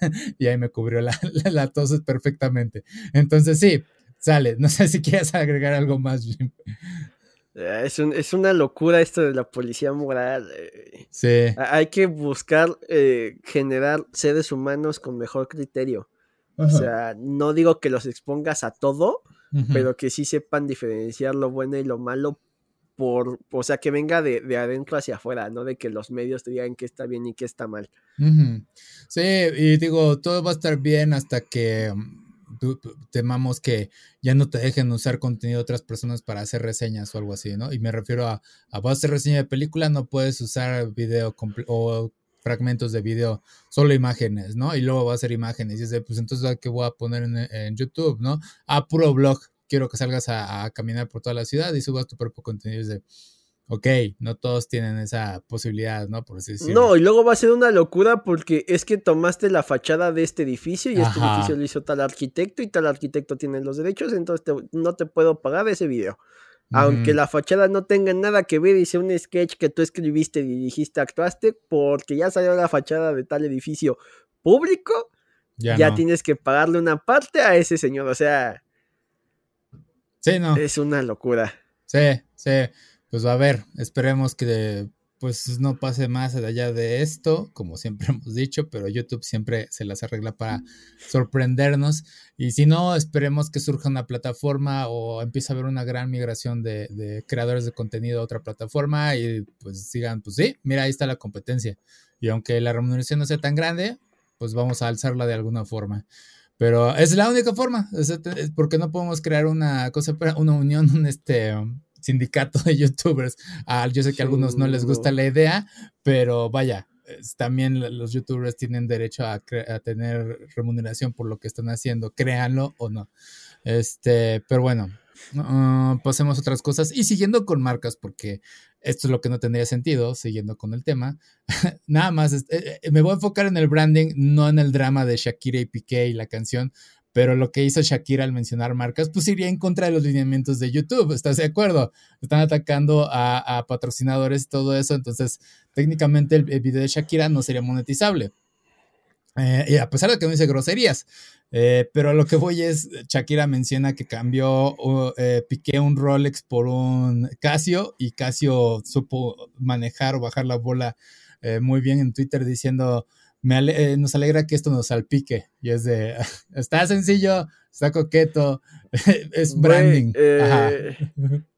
y ahí me cubrió la, la, tos perfectamente. Entonces sí, sale. No sé si quieres agregar algo más, Jim. Eh, es, es, una locura esto de la policía moral. Eh. Sí. Hay que buscar generar seres humanos con mejor criterio. O sea, no digo que los expongas a todo, pero que sí sepan diferenciar lo bueno y lo malo por, o sea, que venga de, adentro hacia afuera, no de que los medios te digan que está bien y que está mal. Sí, y digo, todo va a estar bien hasta que mm, temamos que ya no te dejen usar contenido de otras personas para hacer reseñas o algo así, ¿no? Y me refiero a, a vas a hacer reseña de película, no puedes usar video o fragmentos de video, solo imágenes, ¿no? Y luego va a hacer imágenes y dices, pues entonces, ¿qué voy a poner en, en YouTube, ¿no? Ah, puro blog, quiero que salgas a, caminar por toda la ciudad y subas tu propio contenido. de, ok, no todos tienen esa posibilidad, ¿no? Por así No, y luego va a ser una locura porque es que tomaste la fachada de este edificio y este edificio lo hizo tal arquitecto y tal arquitecto tiene los derechos, entonces no te puedo pagar ese video. Aunque la fachada no tenga nada que ver y sea un sketch que tú escribiste, dirigiste, actuaste, porque ya salió la fachada de tal edificio público, ya, tienes que pagarle una parte a ese señor. O sea, sí, no. es una locura. Sí, sí. Pues a ver, esperemos que pues no pase más allá de esto, como siempre hemos dicho, pero YouTube siempre se las arregla para sorprendernos. Y si no, esperemos que surja una plataforma o empiece a haber una gran migración de, creadores de contenido a otra plataforma y pues sigan, pues sí, mira, ahí está la competencia. Y aunque la remuneración no sea tan grande, pues vamos a alzarla de alguna forma. Pero es la única forma, es porque no podemos crear una cosa, una unión, un este, sindicato de youtubers. Ah, yo sé que a algunos no les gusta la idea, pero vaya, también los youtubers tienen derecho a, tener remuneración por lo que están haciendo, créanlo o no. Este, pero bueno, uh, pasemos a otras cosas y siguiendo con marcas, porque esto es lo que no tendría sentido, siguiendo con el tema. Nada más, eh, eh, me voy a enfocar en el branding, no en el drama de Shakira y Piqué y la canción, pero lo que hizo Shakira al mencionar marcas, pues iría en contra de los lineamientos de YouTube, ¿estás de acuerdo? Están atacando a, patrocinadores y todo eso, entonces técnicamente el, video de Shakira no sería monetizable. Eh, y a pesar de que no dice groserías, eh, pero lo que voy es, Shakira menciona que cambió, eh, piqué un Rolex por un Casio y Casio supo manejar o bajar la bola muy bien en Twitter diciendo eh, nos alegra que esto nos salpique. Y es de, está sencillo, está coqueto, es branding. Eh,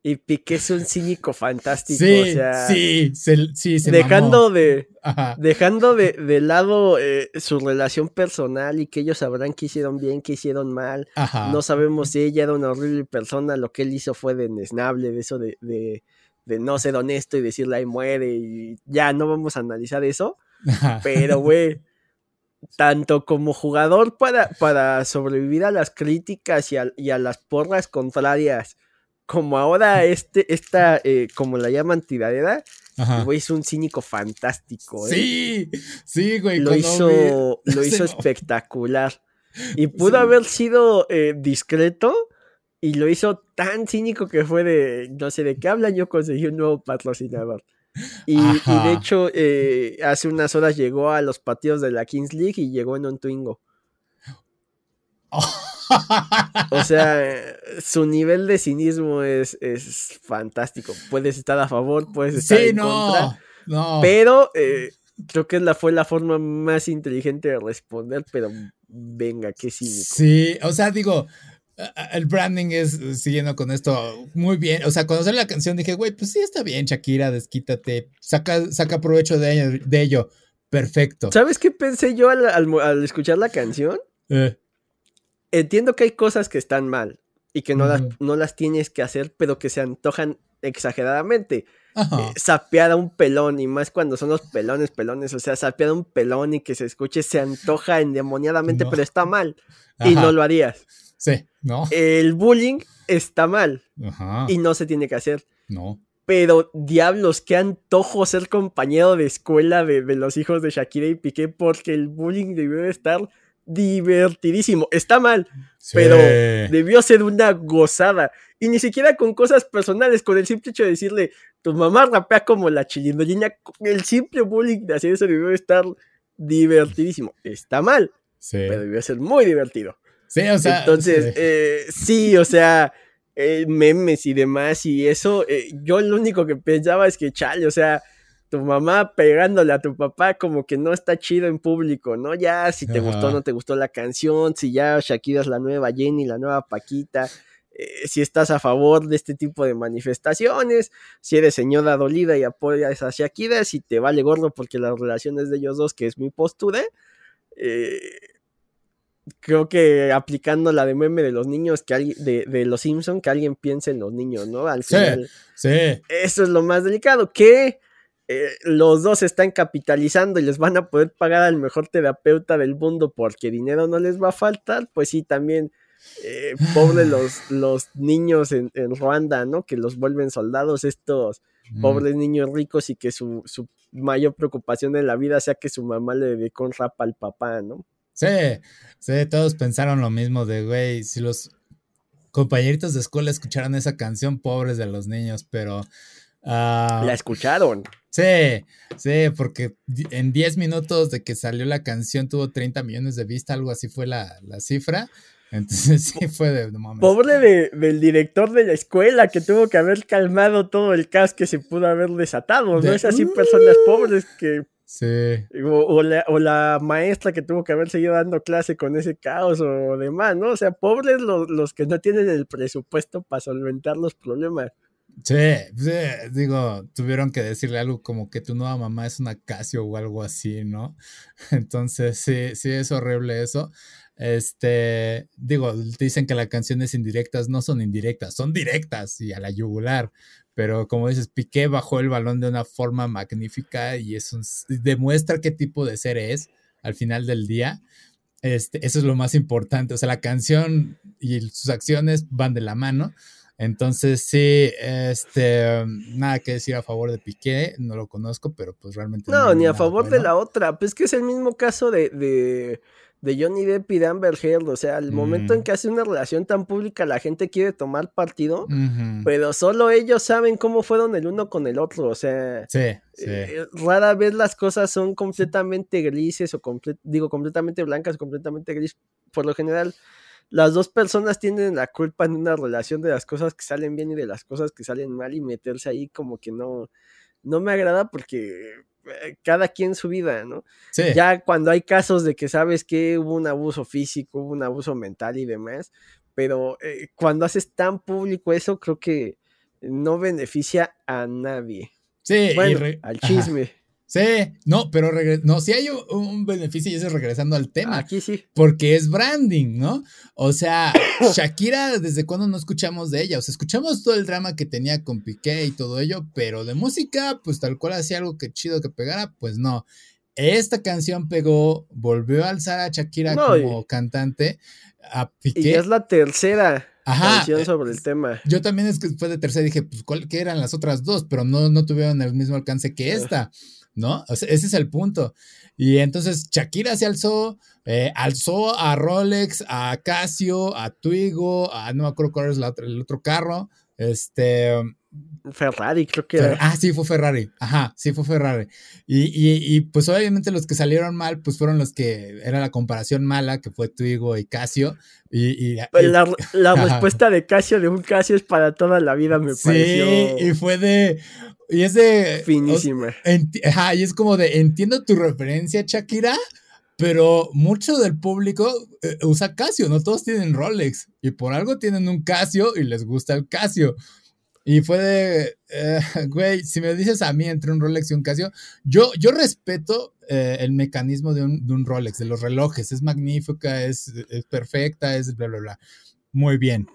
y Piqué es un cínico fantástico. Sí, sí, sí, dejando de dejando de, lado eh, su relación personal y que ellos sabrán que hicieron bien, que hicieron mal. No sabemos si ella era una horrible persona, lo que él hizo fue desnable, de eso de, de, de no ser honesto y decirle ahí muere y ya no vamos a analizar eso. Pero, güey, tanto como jugador para, para sobrevivir a las críticas y a, las porras contrarias, como ahora este, esta, eh, como la llaman tiradera, güey, es un cínico fantástico. ¿eh? Sí, sí, güey. Lo hizo, lo hizo espectacular. Y pudo haber sido eh, discreto y lo hizo tan cínico que fue de, no sé de qué hablan, yo conseguí un nuevo patrocinador. Y, de hecho, eh, hace unas horas llegó a los partidos de la Kings League y llegó en un Twingo. o sea, su nivel de cinismo es, es, fantástico. Puedes estar a favor, puedes estar en contra. Pero eh, creo que la, fue la forma más inteligente de responder. Pero venga, qué cínico. Sí, o sea, digo, el branding es, siguiendo con esto, muy bien. O sea, cuando sale la canción dije, güey, pues sí está bien, Shakira, desquítate, saca, saca provecho de ello, de ello. Perfecto. ¿Sabes qué pensé yo al, escuchar la canción? Eh. Entiendo que hay cosas que están mal y que no, las, no las tienes que hacer, pero que se antojan exageradamente. Eh, sapear a un pelón, y más cuando son los pelones, pelones, o sea, sapear a un pelón y que se escuche se antoja endemoniadamente, pero está mal. Y no lo harías. Sí, ¿no? El bullying está mal y no se tiene que hacer. No. Pero diablos, qué antojo ser compañero de escuela de, los hijos de Shakira y Piqué porque el bullying debió estar divertidísimo. Está mal, pero debió ser una gozada. Y ni siquiera con cosas personales, con el simple hecho de decirle, tu mamá rapea como la chilindolina, el simple bullying de hacer eso debió estar divertidísimo. Está mal, pero debió ser muy divertido. Sí, o sea. Entonces, eh, sí, o sea, eh, memes y demás y eso, eh, yo lo único que pensaba es que, chale, o sea, tu mamá pegándole a tu papá como que no está chido en público, ¿no? Ya si te gustó o no te gustó la canción, si ya Shakira es la nueva Jenny, la nueva Paquita, si estás a favor de este tipo de manifestaciones, si eres señora dolida y apoyas a Shakira, si te vale gordo porque las relaciones de ellos dos, que es mi postura, eh, creo que aplicando la de meme de los niños, que alguien, de, los Simpson, que alguien piense en los niños, ¿no? Al final. Sí, Eso es lo más delicado, que eh, los dos están capitalizando y les van a poder pagar al mejor terapeuta del mundo porque dinero no les va a faltar, pues sí, también. Eh, pobre los, los niños en, Ruanda, ¿no? Que los vuelven soldados, estos pobres niños ricos y que su, su mayor preocupación en la vida sea que su mamá le dedicó un rap al papá, ¿no? Sí, sí, todos pensaron lo mismo de, güey, si los compañeritos de escuela escucharon esa canción, pobres de los niños, pero... Ah, la escucharon. Sí, sí, porque en 10 minutos de que salió la canción tuvo 30 millones de vistas, algo así fue la, la cifra. Entonces sí fue de, Pobre de, del director de la escuela que tuvo que haber calmado todo el caos que se pudo haber desatado, ¿no? es así personas pobres que... Sí. O, la, o, la, maestra que tuvo que haber seguido dando clase con ese caos o demás, ¿no? O sea, pobres los, los que no tienen el presupuesto para solventar los problemas. Sí, sí, digo, tuvieron que decirle algo como que tu nueva mamá es una Casio o algo así, ¿no? Entonces, sí, sí, es horrible eso. Este, digo, dicen que las canciones indirectas no son indirectas, son directas y a la yugular. Pero como dices, Piqué bajó el balón de una forma magnífica y eso demuestra qué tipo de ser es al final del día. Este, eso es lo más importante. O sea, la canción y sus acciones van de la mano. Entonces, sí, este, nada que decir a favor de Piqué, no lo conozco, pero pues realmente. No, ni a favor de la otra. Pues que es el mismo caso de, de Johnny Depp y de Amber Heard. O sea, al momento en mm. que hace una relación tan pública, la gente quiere tomar partido, pero solo ellos saben cómo fueron el uno con el otro. O sea, eh, rara vez las cosas son completamente grises o digo, completamente blancas, completamente gris. Por lo general, las dos personas tienen la culpa en una relación de las cosas que salen bien y de las cosas que salen mal y meterse ahí como que no, no me agrada porque cada quien su vida, ¿no? Ya cuando hay casos de que sabes que hubo un abuso físico, hubo un abuso mental y demás, pero eh, cuando haces tan público eso, creo que no beneficia a nadie. Sí, al chisme. Sí, no, pero no, sí hay un beneficio y eso es regresando al tema. Aquí sí. Porque es branding, ¿no? O sea, Shakira, ¿desde cuándo no escuchamos de ella? O sea, escuchamos todo el drama que tenía con Piqué y todo ello, pero de música, pues tal cual hacía algo que chido que pegara, pues no. Esta canción pegó, volvió a alzar a Shakira como cantante, a Piqué. Y es la tercera. canción sobre el tema. Yo también es que fue de tercera dije, pues, ¿cuál, ¿qué eran las otras dos? Pero no, no tuvieron el mismo alcance que esta. ¿No? ese es el punto. Y entonces Shakira se alzó, eh, alzó a Rolex, a Casio, a Twigo, a no me acuerdo cuál es el otro carro, este... Ferrari, creo que era. Ah, sí, fue Ferrari. Ajá, sí, fue Ferrari. Y, pues obviamente los que salieron mal, pues fueron los que era la comparación mala, que fue Twigo y Casio. Y, pues la, respuesta de Casio de un Casio es para toda la vida, me pareció. Sí, y fue de, y es de. Finísima. ajá, y es como de. Entiendo tu referencia, Shakira, pero mucho del público eh, usa Casio, no todos tienen Rolex. Y por algo tienen un Casio y les gusta el Casio. Y fue de. Eh, güey, si me dices a mí entre un Rolex y un Casio, yo, yo respeto eh, el mecanismo de un, de un, Rolex, de los relojes. Es magnífica, es, es perfecta, es bla, bla, bla. Muy bien.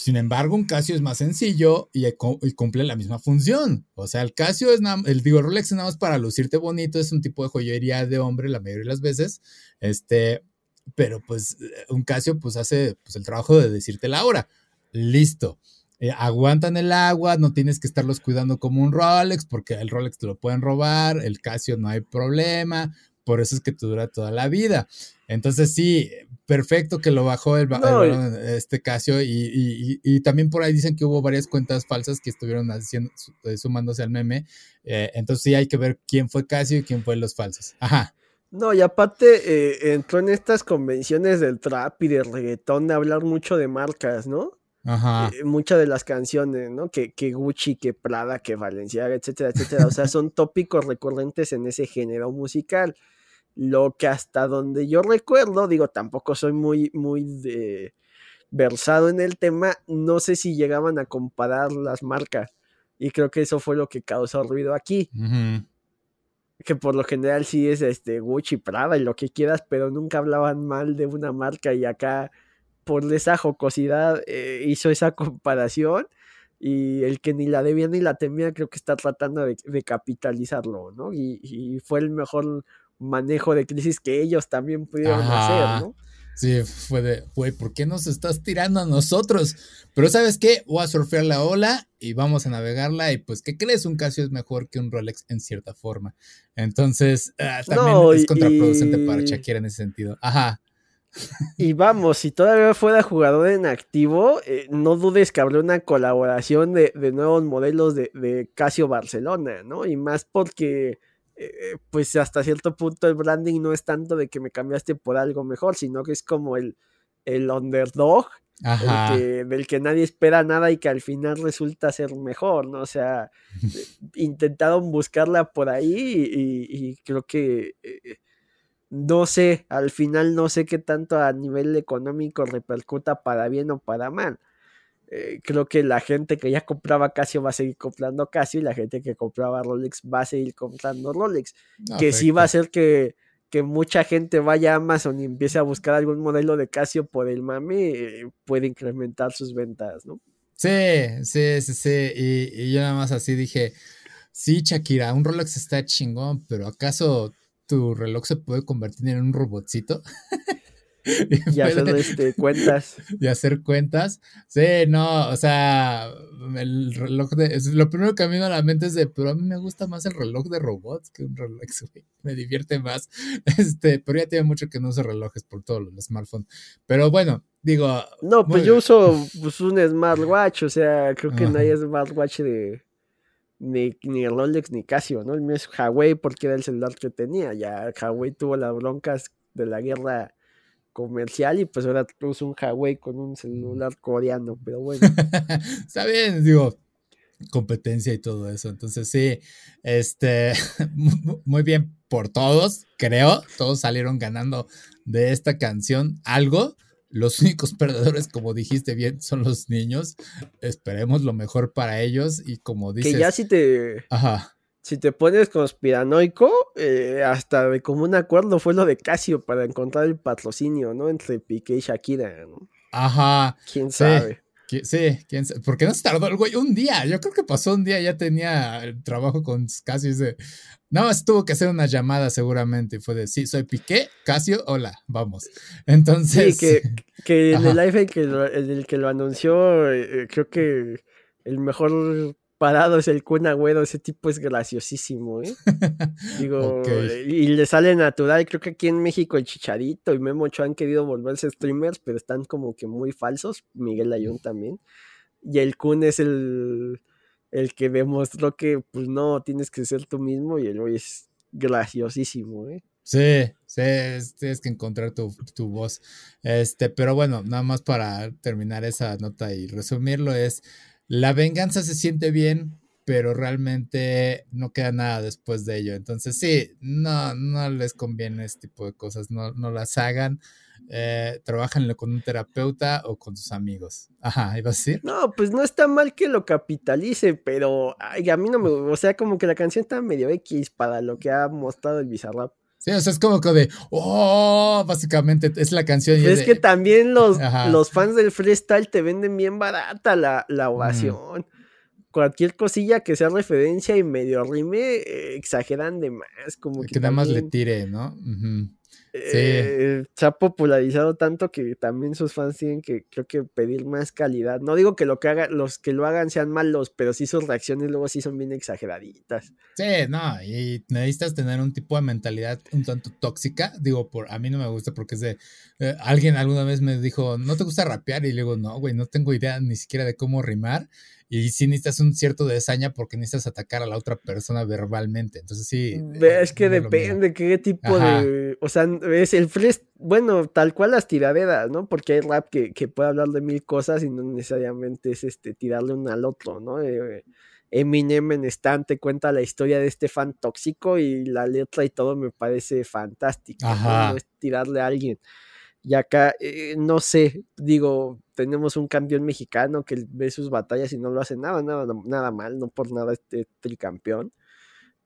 Sin embargo, un Casio es más sencillo y, cumple la misma función. O sea, el Casio es nada, el digo, Rolex es nada más para lucirte bonito, es un tipo de joyería de hombre la mayoría de las veces. Este, pero pues un Casio pues hace pues, el trabajo de decirte la hora. Listo. Eh, aguantan el agua, no tienes que estarlos cuidando como un Rolex, porque el Rolex te lo pueden robar, el Casio no hay problema, por eso es que te dura toda la vida. Entonces sí, perfecto que lo bajó el, este Casio y, también por ahí dicen que hubo varias cuentas falsas que estuvieron haciendo, eh, sumándose al meme. Eh, entonces sí hay que ver quién fue Casio y quién fue los falsos. Ajá. No, y aparte eh, entró en estas convenciones del trap y del reggaetón de hablar mucho de marcas, ¿no? Ajá. muchas de las canciones, ¿no? Que, que Gucci, que Prada, que Valenciaga, etcétera, etcétera. O sea, son tópicos recurrentes en ese género musical. Lo que hasta donde yo recuerdo, digo, tampoco soy muy, muy versado en el tema, no sé si llegaban a comparar las marcas. Y creo que eso fue lo que causó ruido aquí. Que por lo general sí es este Gucci, Prada y lo que quieras, pero nunca hablaban mal de una marca y acá por esa jocosidad eh, hizo esa comparación y el que ni la debía ni la temía creo que está tratando de, capitalizarlo, ¿no? Y, y, fue el mejor manejo de crisis que ellos también pudieron hacer, ¿no? Sí, fue de, güey, ¿por qué nos estás tirando a nosotros? Pero ¿sabes qué? Voy a surfear la ola y vamos a navegarla y pues, ¿qué crees? Un Casio es mejor que un Rolex en cierta forma. Entonces, ah, también es contraproducente para Shakira en ese sentido. Ajá. Y vamos, si todavía fuera jugador en activo, eh, no dudes que habría una colaboración de, nuevos modelos de, Casio Barcelona, ¿no? Y más porque, eh, pues hasta cierto punto el branding no es tanto de que me cambiaste por algo mejor, sino que es como el, el underdog del que nadie espera nada y que al final resulta ser mejor, ¿no? O sea, intentaron buscarla por ahí y, creo que eh, no sé, al final no sé qué tanto a nivel económico repercuta para bien o para mal. Eh, creo que la gente que ya compraba Casio va a seguir comprando Casio y la gente que compraba Rolex va a seguir comprando Rolex. que sí va a ser que que mucha gente vaya a Amazon y empiece a buscar algún modelo de Casio por el mami, eh, puede incrementar sus ventas, ¿no? Sí, sí, sí, sí. Y, yo nada más así dije, sí, Shakira, un Rolex está chingón, pero ¿acaso tu reloj se puede convertir en un robotcito? y hacer este, cuentas. Y hacer cuentas. Sí, no, o sea, el reloj de. lo primero que a mí me a la mente es de, pero a mí me gusta más el reloj de robots que un reloj, Me divierte más. Este, pero ya tiene mucho que no uso relojes por todo el smartphone. Pero bueno, digo. No, pues yo uso pues, un smartwatch, o sea, creo que no hay smartwatch de. Ni, ni Rolex ni Casio, ¿no? El mío es Huawei porque era el celular que tenía. Ya Huawei tuvo las broncas de la guerra comercial y pues ahora uso un Huawei con un celular coreano, pero bueno. Está bien, digo, competencia y todo eso. Entonces sí, este, muy bien por todos, creo, todos salieron ganando de esta canción algo. Los únicos perdedores, como dijiste bien, son los niños. Esperemos lo mejor para ellos y como dices... Que ya si te... Ajá si te pones conspiranoico, eh, hasta de común acuerdo fue lo de Casio para encontrar el patrocinio, ¿no? Entre Piqué y Shakira, ¿no? Ajá. ¿Quién sabe? Sí, ¿quién sabe? ¿por qué no se tardó el güey un día? Yo creo que pasó un día, ya tenía el trabajo con Casio. De... Nada más tuvo que hacer una llamada seguramente. Y fue de, sí, soy Piqué, Casio, hola, vamos. Entonces... Sí, que, que en el live en, que en el que lo anunció, eh, creo que el mejor parado es el Kun Agüero, ese tipo es graciosísimo, ¿eh? Digo, y le sale natural, creo que aquí en México el Chicharito y Memo Ochoa han querido volverse streamers, pero están como que muy falsos, Miguel Ayun también, y el Kun es el, el que demostró que pues no, tienes que ser tú mismo y el hoy es graciosísimo, ¿eh? Sí, sí, tienes que encontrar tu, tu, voz. Este, pero bueno, nada más para terminar esa nota y resumirlo es, la venganza se siente bien, pero realmente no queda nada después de ello. Entonces, sí, no, no les conviene este tipo de cosas, no, no las hagan. Eh, con un terapeuta o con sus amigos. Ajá, ¿ibas a decir? No, pues no está mal que lo capitalice, pero a mí no me. O sea, como que la canción está medio X para lo que ha mostrado el Bizarrap. Sí, o sea, es como que de, oh, básicamente es la canción. Y es que también los, los fans del freestyle te venden bien barata la, la ovación. Cualquier cosilla que sea referencia y medio rime, eh, exageran de más. Como que, nada más le tire, ¿no? Eh, se ha popularizado tanto que también sus fans tienen que, creo que, pedir más calidad. No digo que lo que haga, los que lo hagan sean malos, pero sí sus reacciones luego sí son bien exageraditas. Sí, no, y necesitas tener un tipo de mentalidad un tanto tóxica. Digo, por a mí no me gusta porque es de. Eh, alguien alguna vez me dijo, ¿no te gusta rapear? Y le digo, no, güey, no tengo idea ni siquiera de cómo rimar. Y sí necesitas un cierto desaña porque necesitas atacar a la otra persona verbalmente. Entonces sí. Es que depende qué tipo de. O sea, es el fresh. Bueno, tal cual las tiraderas, ¿no? Porque hay rap que, que, puede hablar de mil cosas y no necesariamente es este tirarle uno al otro, ¿no? Eh, Eminem en estante cuenta la historia de este fan tóxico y la letra y todo me parece fantástico. ¿no? es tirarle a alguien. Y acá, eh, no sé, digo, tenemos un campeón mexicano que ve sus batallas y no lo hace nada, nada, nada mal, no por nada este tricampeón.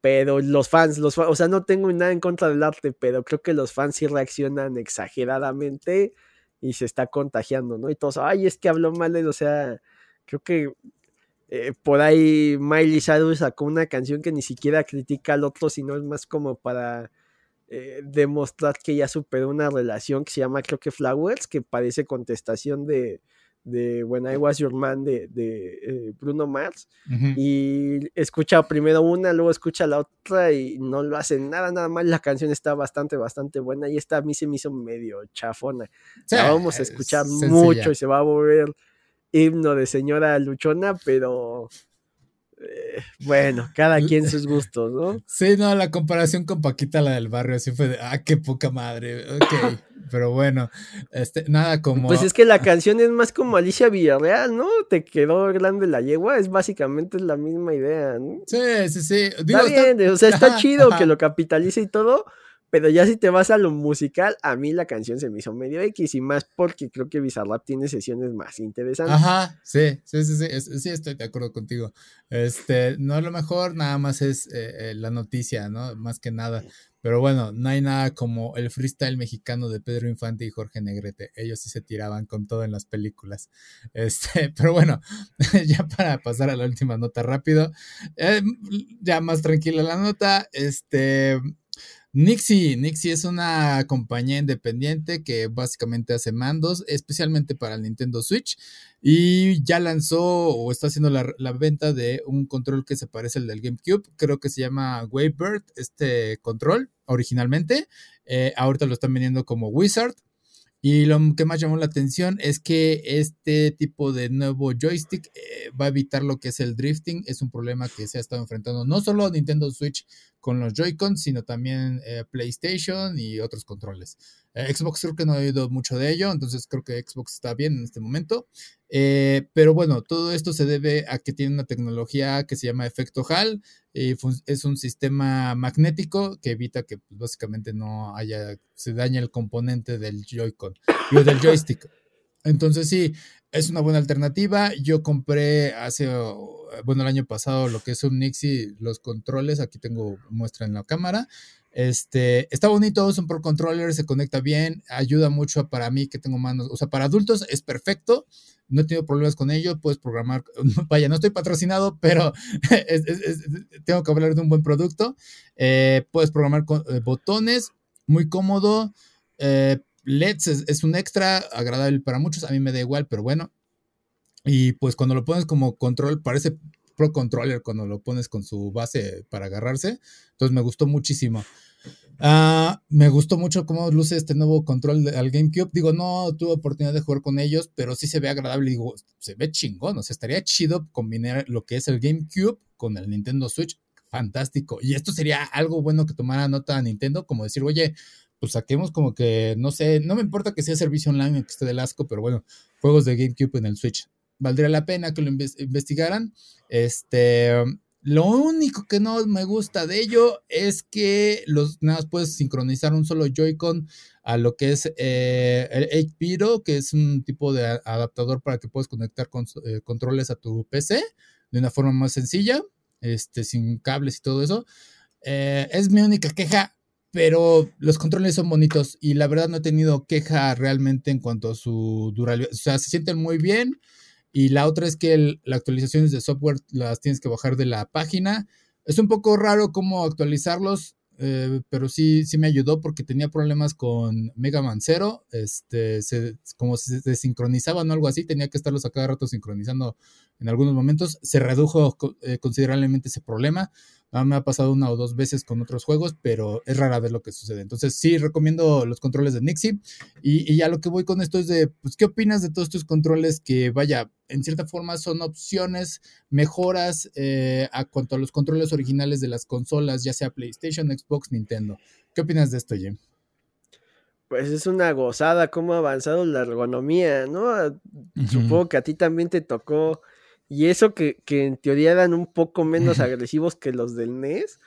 Pero los fans, los o sea, no tengo nada en contra del arte, pero creo que los fans sí reaccionan exageradamente y se está contagiando, ¿no? Y todos, ay, es que habló mal, o sea, creo que eh, por ahí Miley Cyrus sacó una canción que ni siquiera critica al otro, sino es más como para eh, demostrar que ya superó una relación que se llama creo que Flowers, que parece contestación de, de When I Was Your Man de, de eh, Bruno Mars y escucha primero una, luego escucha la otra y no lo hace nada, nada mal. La canción está bastante, bastante buena y esta a mí se me hizo medio chafona. la vamos a escuchar mucho y se va a volver himno de señora luchona, pero eh, bueno, cada quien sus gustos, ¿no? Sí, no, la comparación con Paquita, la del barrio, así fue de, ah, qué poca madre, ok, pero bueno, este, nada como... Pues es que la canción es más como Alicia Villarreal, ¿no? Te quedó grande la yegua, es básicamente la misma idea, ¿no? Sí, sí, sí. está bien, o sea, está chido que lo capitalice y todo, pero ya si te vas a lo musical, a mí la canción se me hizo medio X y más porque creo que Bizarrap tiene sesiones más interesantes. Ajá, sí, sí, sí, sí, sí, estoy de acuerdo contigo. Este, no lo mejor, nada más es eh, eh, la noticia, ¿no? Más que nada. Pero bueno, no hay nada como el freestyle mexicano de Pedro Infante y Jorge Negrete. Ellos sí se tiraban con todo en las películas. Este, pero bueno, ya para pasar a la última nota rápido, eh, ya más tranquila la nota, este, Nixie, Nixie es una compañía independiente que básicamente hace mandos, especialmente para el Nintendo Switch, y ya lanzó o está haciendo la, venta de un control que se parece al del GameCube, creo que se llama Wavebird, este control originalmente, eh, ahorita lo están vendiendo como Wizard, y lo que más llamó la atención es que este tipo de nuevo joystick eh, va a evitar lo que es el drifting. Es un problema que se ha estado enfrentando no solo Nintendo Switch con los Joy-Cons, sino también eh, PlayStation y otros controles. Eh, Xbox creo que no ha oído mucho de ello, entonces creo que Xbox está bien en este momento. pero bueno, todo esto se debe a que tiene una tecnología que se llama efecto HAL. es un sistema magnético que evita que pues, básicamente no haya, se dañe el componente del Joy-Con, del joystick. Entonces sí, es una buena alternativa. Yo compré hace, bueno, el año pasado lo que es un Nixie, los controles, aquí tengo muestra en la cámara. Este, está bonito, es un Pro Controller, se conecta bien, ayuda mucho para mí que tengo manos, o sea, para adultos es perfecto, no he tenido problemas con ello, puedes programar, vaya, no estoy patrocinado, pero tengo que hablar de un buen producto, eh, puedes programar con, eh, botones, muy cómodo, eh, LEDs es, un extra agradable para muchos, a mí me da igual, pero bueno. Y pues cuando lo pones como control, parece Pro Controller cuando lo pones con su base para agarrarse. Entonces me gustó muchísimo. Ah, me gustó mucho cómo luce este nuevo control al GameCube. Digo, no tuve oportunidad de jugar con ellos, pero sí se ve agradable. Digo, se ve chingón. O sea, estaría chido combinar lo que es el GameCube con el Nintendo Switch. Fantástico. Y esto sería algo bueno que tomara nota a Nintendo, como decir, oye, pues saquemos como que, no sé, no me importa que sea servicio online que esté del asco, pero bueno, juegos de GameCube en el Switch. Valdría la pena que lo investigaran. Este, lo único que no me gusta de ello es que los nada más puedes sincronizar un solo Joy-Con a lo que es eh, el 8 que es un tipo de adaptador para que puedas conectar con, eh, controles a tu PC de una forma más sencilla, este, sin cables y todo eso. Eh, es mi única queja pero los controles son bonitos y la verdad no he tenido queja realmente en cuanto a su durabilidad. O sea, se sienten muy bien. Y la otra es que las actualizaciones de software las tienes que bajar de la página. Es un poco raro cómo actualizarlos, eh, pero sí, sí me ayudó porque tenía problemas con Mega Man Zero. Este, como se desincronizaban o algo así, tenía que estarlos a cada rato sincronizando en algunos momentos. Se redujo eh, considerablemente ese problema. Ah, me ha pasado una o dos veces con otros juegos, pero es rara vez lo que sucede. Entonces, sí, recomiendo los controles de Nixie. Y, ya lo que voy con esto es de, pues, ¿qué opinas de todos estos controles que, vaya, en cierta forma son opciones, mejoras eh, a cuanto a los controles originales de las consolas, ya sea PlayStation, Xbox, Nintendo? ¿Qué opinas de esto, Jim? Pues es una gozada cómo ha avanzado la ergonomía, ¿no? Supongo que a ti también te tocó y eso que, en teoría eran un poco menos agresivos que los del NES,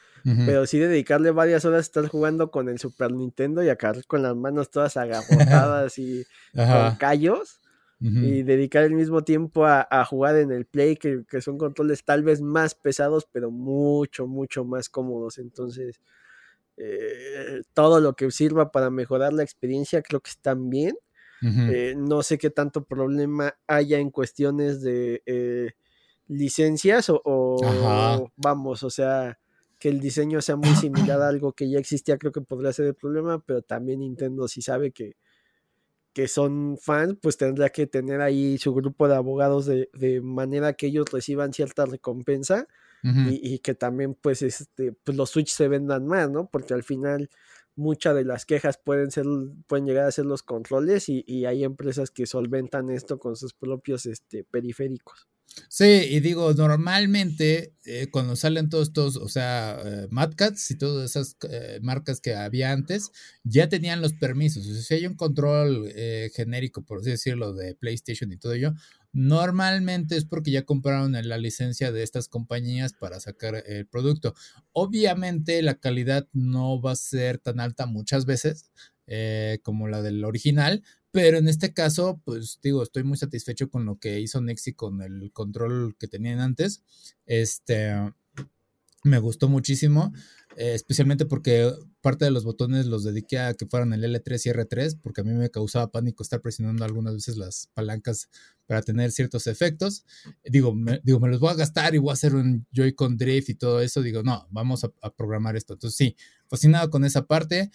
pero sí dedicarle varias horas a estar jugando con el Super Nintendo y acabar con las manos todas agarrotadas y con callos. Y dedicar el mismo tiempo a, jugar en el Play, que, son controles tal vez más pesados, pero mucho, mucho más cómodos. Entonces, eh, todo lo que sirva para mejorar la experiencia creo que están bien. Eh, no sé qué tanto problema haya en cuestiones de eh, licencias o, vamos, o sea, que el diseño sea muy similar a algo que ya existía, creo que podría ser el problema, pero también Nintendo sí sabe que, que son fans, pues tendrá que tener ahí su grupo de abogados de, de manera que ellos reciban cierta recompensa y, que también pues, este, pues los Switch se vendan más, ¿no? Porque al final muchas de las quejas pueden ser, pueden llegar a ser los controles y, y hay empresas que solventan esto con sus propios este, periféricos. Sí, y digo, normalmente eh, cuando salen todos estos, o sea, eh, y todas esas eh, marcas que había antes, ya tenían los permisos. O sea, si hay un control eh, genérico, por así decirlo, de PlayStation y todo ello, normalmente es porque ya compraron la licencia de estas compañías para sacar el producto. Obviamente la calidad no va a ser tan alta muchas veces. Como la del original, pero en este caso, pues digo, estoy muy satisfecho con lo que hizo Nexi con el control que tenían antes. Este, me gustó muchísimo, eh, especialmente porque parte de los botones los dediqué a que fueran el L3 y R3, porque a mí me causaba pánico estar presionando algunas veces las palancas para tener ciertos efectos. Digo, me, digo, me los voy a gastar y voy a hacer un Joy-Con Drift y todo eso. Digo, no, vamos a, programar esto. Entonces, sí, fascinado con esa parte.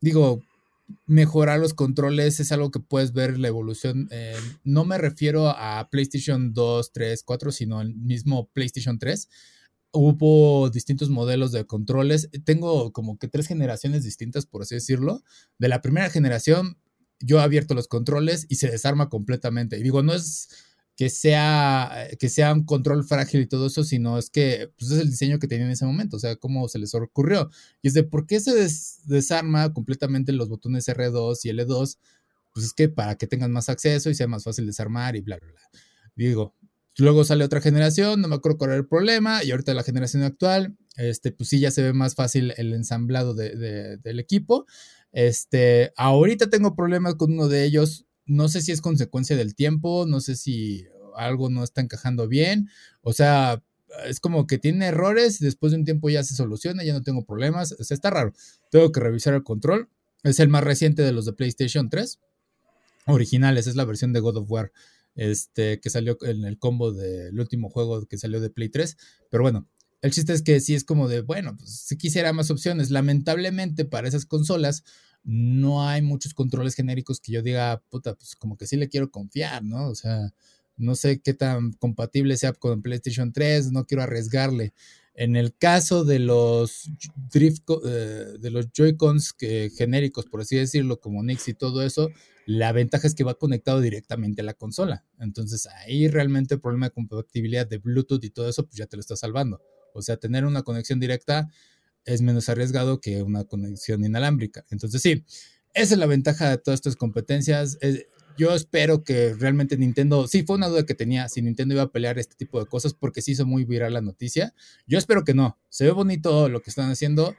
Digo, mejorar los controles es algo que puedes ver la evolución. Eh, no me refiero a PlayStation 2, 3, 4, sino el mismo PlayStation 3. Hubo distintos modelos de controles. Tengo como que tres generaciones distintas, por así decirlo. De la primera generación, yo he abierto los controles y se desarma completamente. Y digo, no es que sea, que sea un control frágil y todo eso, sino es que pues, es el diseño que tenía en ese momento, o sea, cómo se les ocurrió. Y es de por qué se desarma completamente los botones R2 y L2, pues es que para que tengan más acceso y sea más fácil desarmar y bla, bla, bla. Digo, luego sale otra generación, no me acuerdo cuál era el problema, y ahorita la generación actual, este, pues sí, ya se ve más fácil el ensamblado del equipo. Este, ahorita tengo problemas con uno de ellos, no sé si es consecuencia del tiempo, no sé si algo no está encajando bien, o sea, es como que tiene errores, después de un tiempo ya se soluciona, ya no tengo problemas, o sea, está raro. Tengo que revisar el control. Es el más reciente de los de PlayStation 3. Originales, es la versión de God of War, este, que salió en el combo del último juego que salió de Play 3. Pero bueno, el chiste es que sí es como de, bueno, pues si quisiera más opciones. Lamentablemente para esas consolas no hay muchos controles genéricos que yo diga, puta, pues como que sí le quiero confiar, ¿no? O sea, no sé qué tan compatible sea con PlayStation 3, no quiero arriesgarle. En el caso de los drift, eh, de los Joy-Cons que, genéricos, por así decirlo, como Nix y todo eso, la ventaja es que va conectado directamente a la consola. Entonces ahí realmente el problema de compatibilidad de Bluetooth y todo eso, pues ya te lo está salvando. O sea, tener una conexión directa es menos arriesgado que una conexión inalámbrica. Entonces sí, esa es la ventaja de todas estas competencias. yo espero que realmente Nintendo, sí, fue una duda que tenía, si Nintendo iba a pelear este tipo de cosas porque se hizo muy viral la noticia. Yo espero que no. Se ve bonito lo que están haciendo.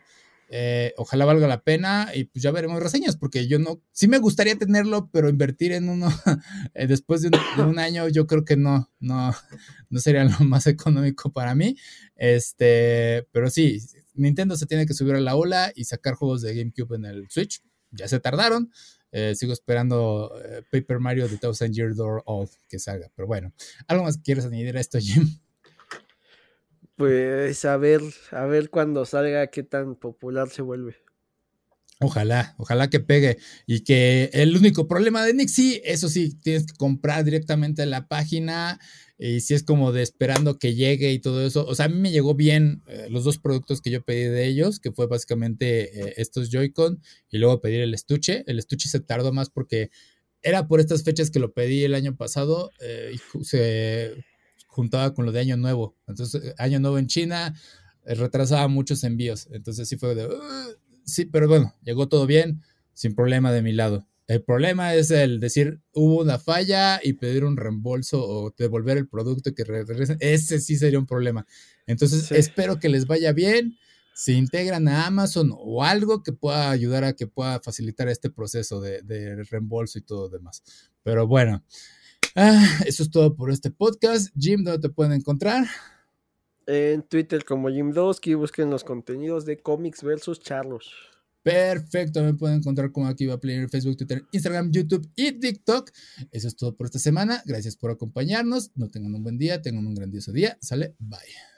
Eh, ojalá valga la pena y pues ya veremos reseñas porque yo no, sí me gustaría tenerlo, pero invertir en uno eh, después de un, año yo creo que no, no, no sería lo más económico para mí. Este, pero sí, Nintendo se tiene que subir a la ola y sacar juegos de GameCube en el Switch. Ya se tardaron. Eh, sigo esperando eh, Paper Mario The Thousand Year Door Old que salga. Pero bueno, ¿algo más quieres añadir a esto, Jim? Pues a ver, a ver cuando salga qué tan popular se vuelve. Ojalá, ojalá que pegue. Y que el único problema de Nixie, eso sí, tienes que comprar directamente en la página. Y si es como de esperando que llegue y todo eso. O sea, a mí me llegó bien eh, los dos productos que yo pedí de ellos, que fue básicamente eh, estos Joy-Con y luego pedir el estuche. El estuche se tardó más porque era por estas fechas que lo pedí el año pasado eh, y se juntaba con lo de Año Nuevo. Entonces, Año Nuevo en China retrasaba muchos envíos. Entonces sí fue de sí, pero bueno, llegó todo bien, sin problema de mi lado. El problema es el decir, hubo una falla y pedir un reembolso o devolver el producto y que regresen. Ese sí sería un problema. Entonces, espero que les vaya bien. Se integran a Amazon o algo que pueda ayudar a que pueda facilitar este proceso de, reembolso y todo demás. Pero bueno, ah, eso es todo por este podcast. Jim, ¿dónde te pueden encontrar? En Twitter como Jim Dosky, busquen los contenidos de Comics versus Charlos. Perfecto, me pueden encontrar como aquí va a Player Facebook, Twitter, Instagram, YouTube y TikTok. Eso es todo por esta semana. Gracias por acompañarnos. No tengan un buen día, tengan un grandioso día. Sale, bye.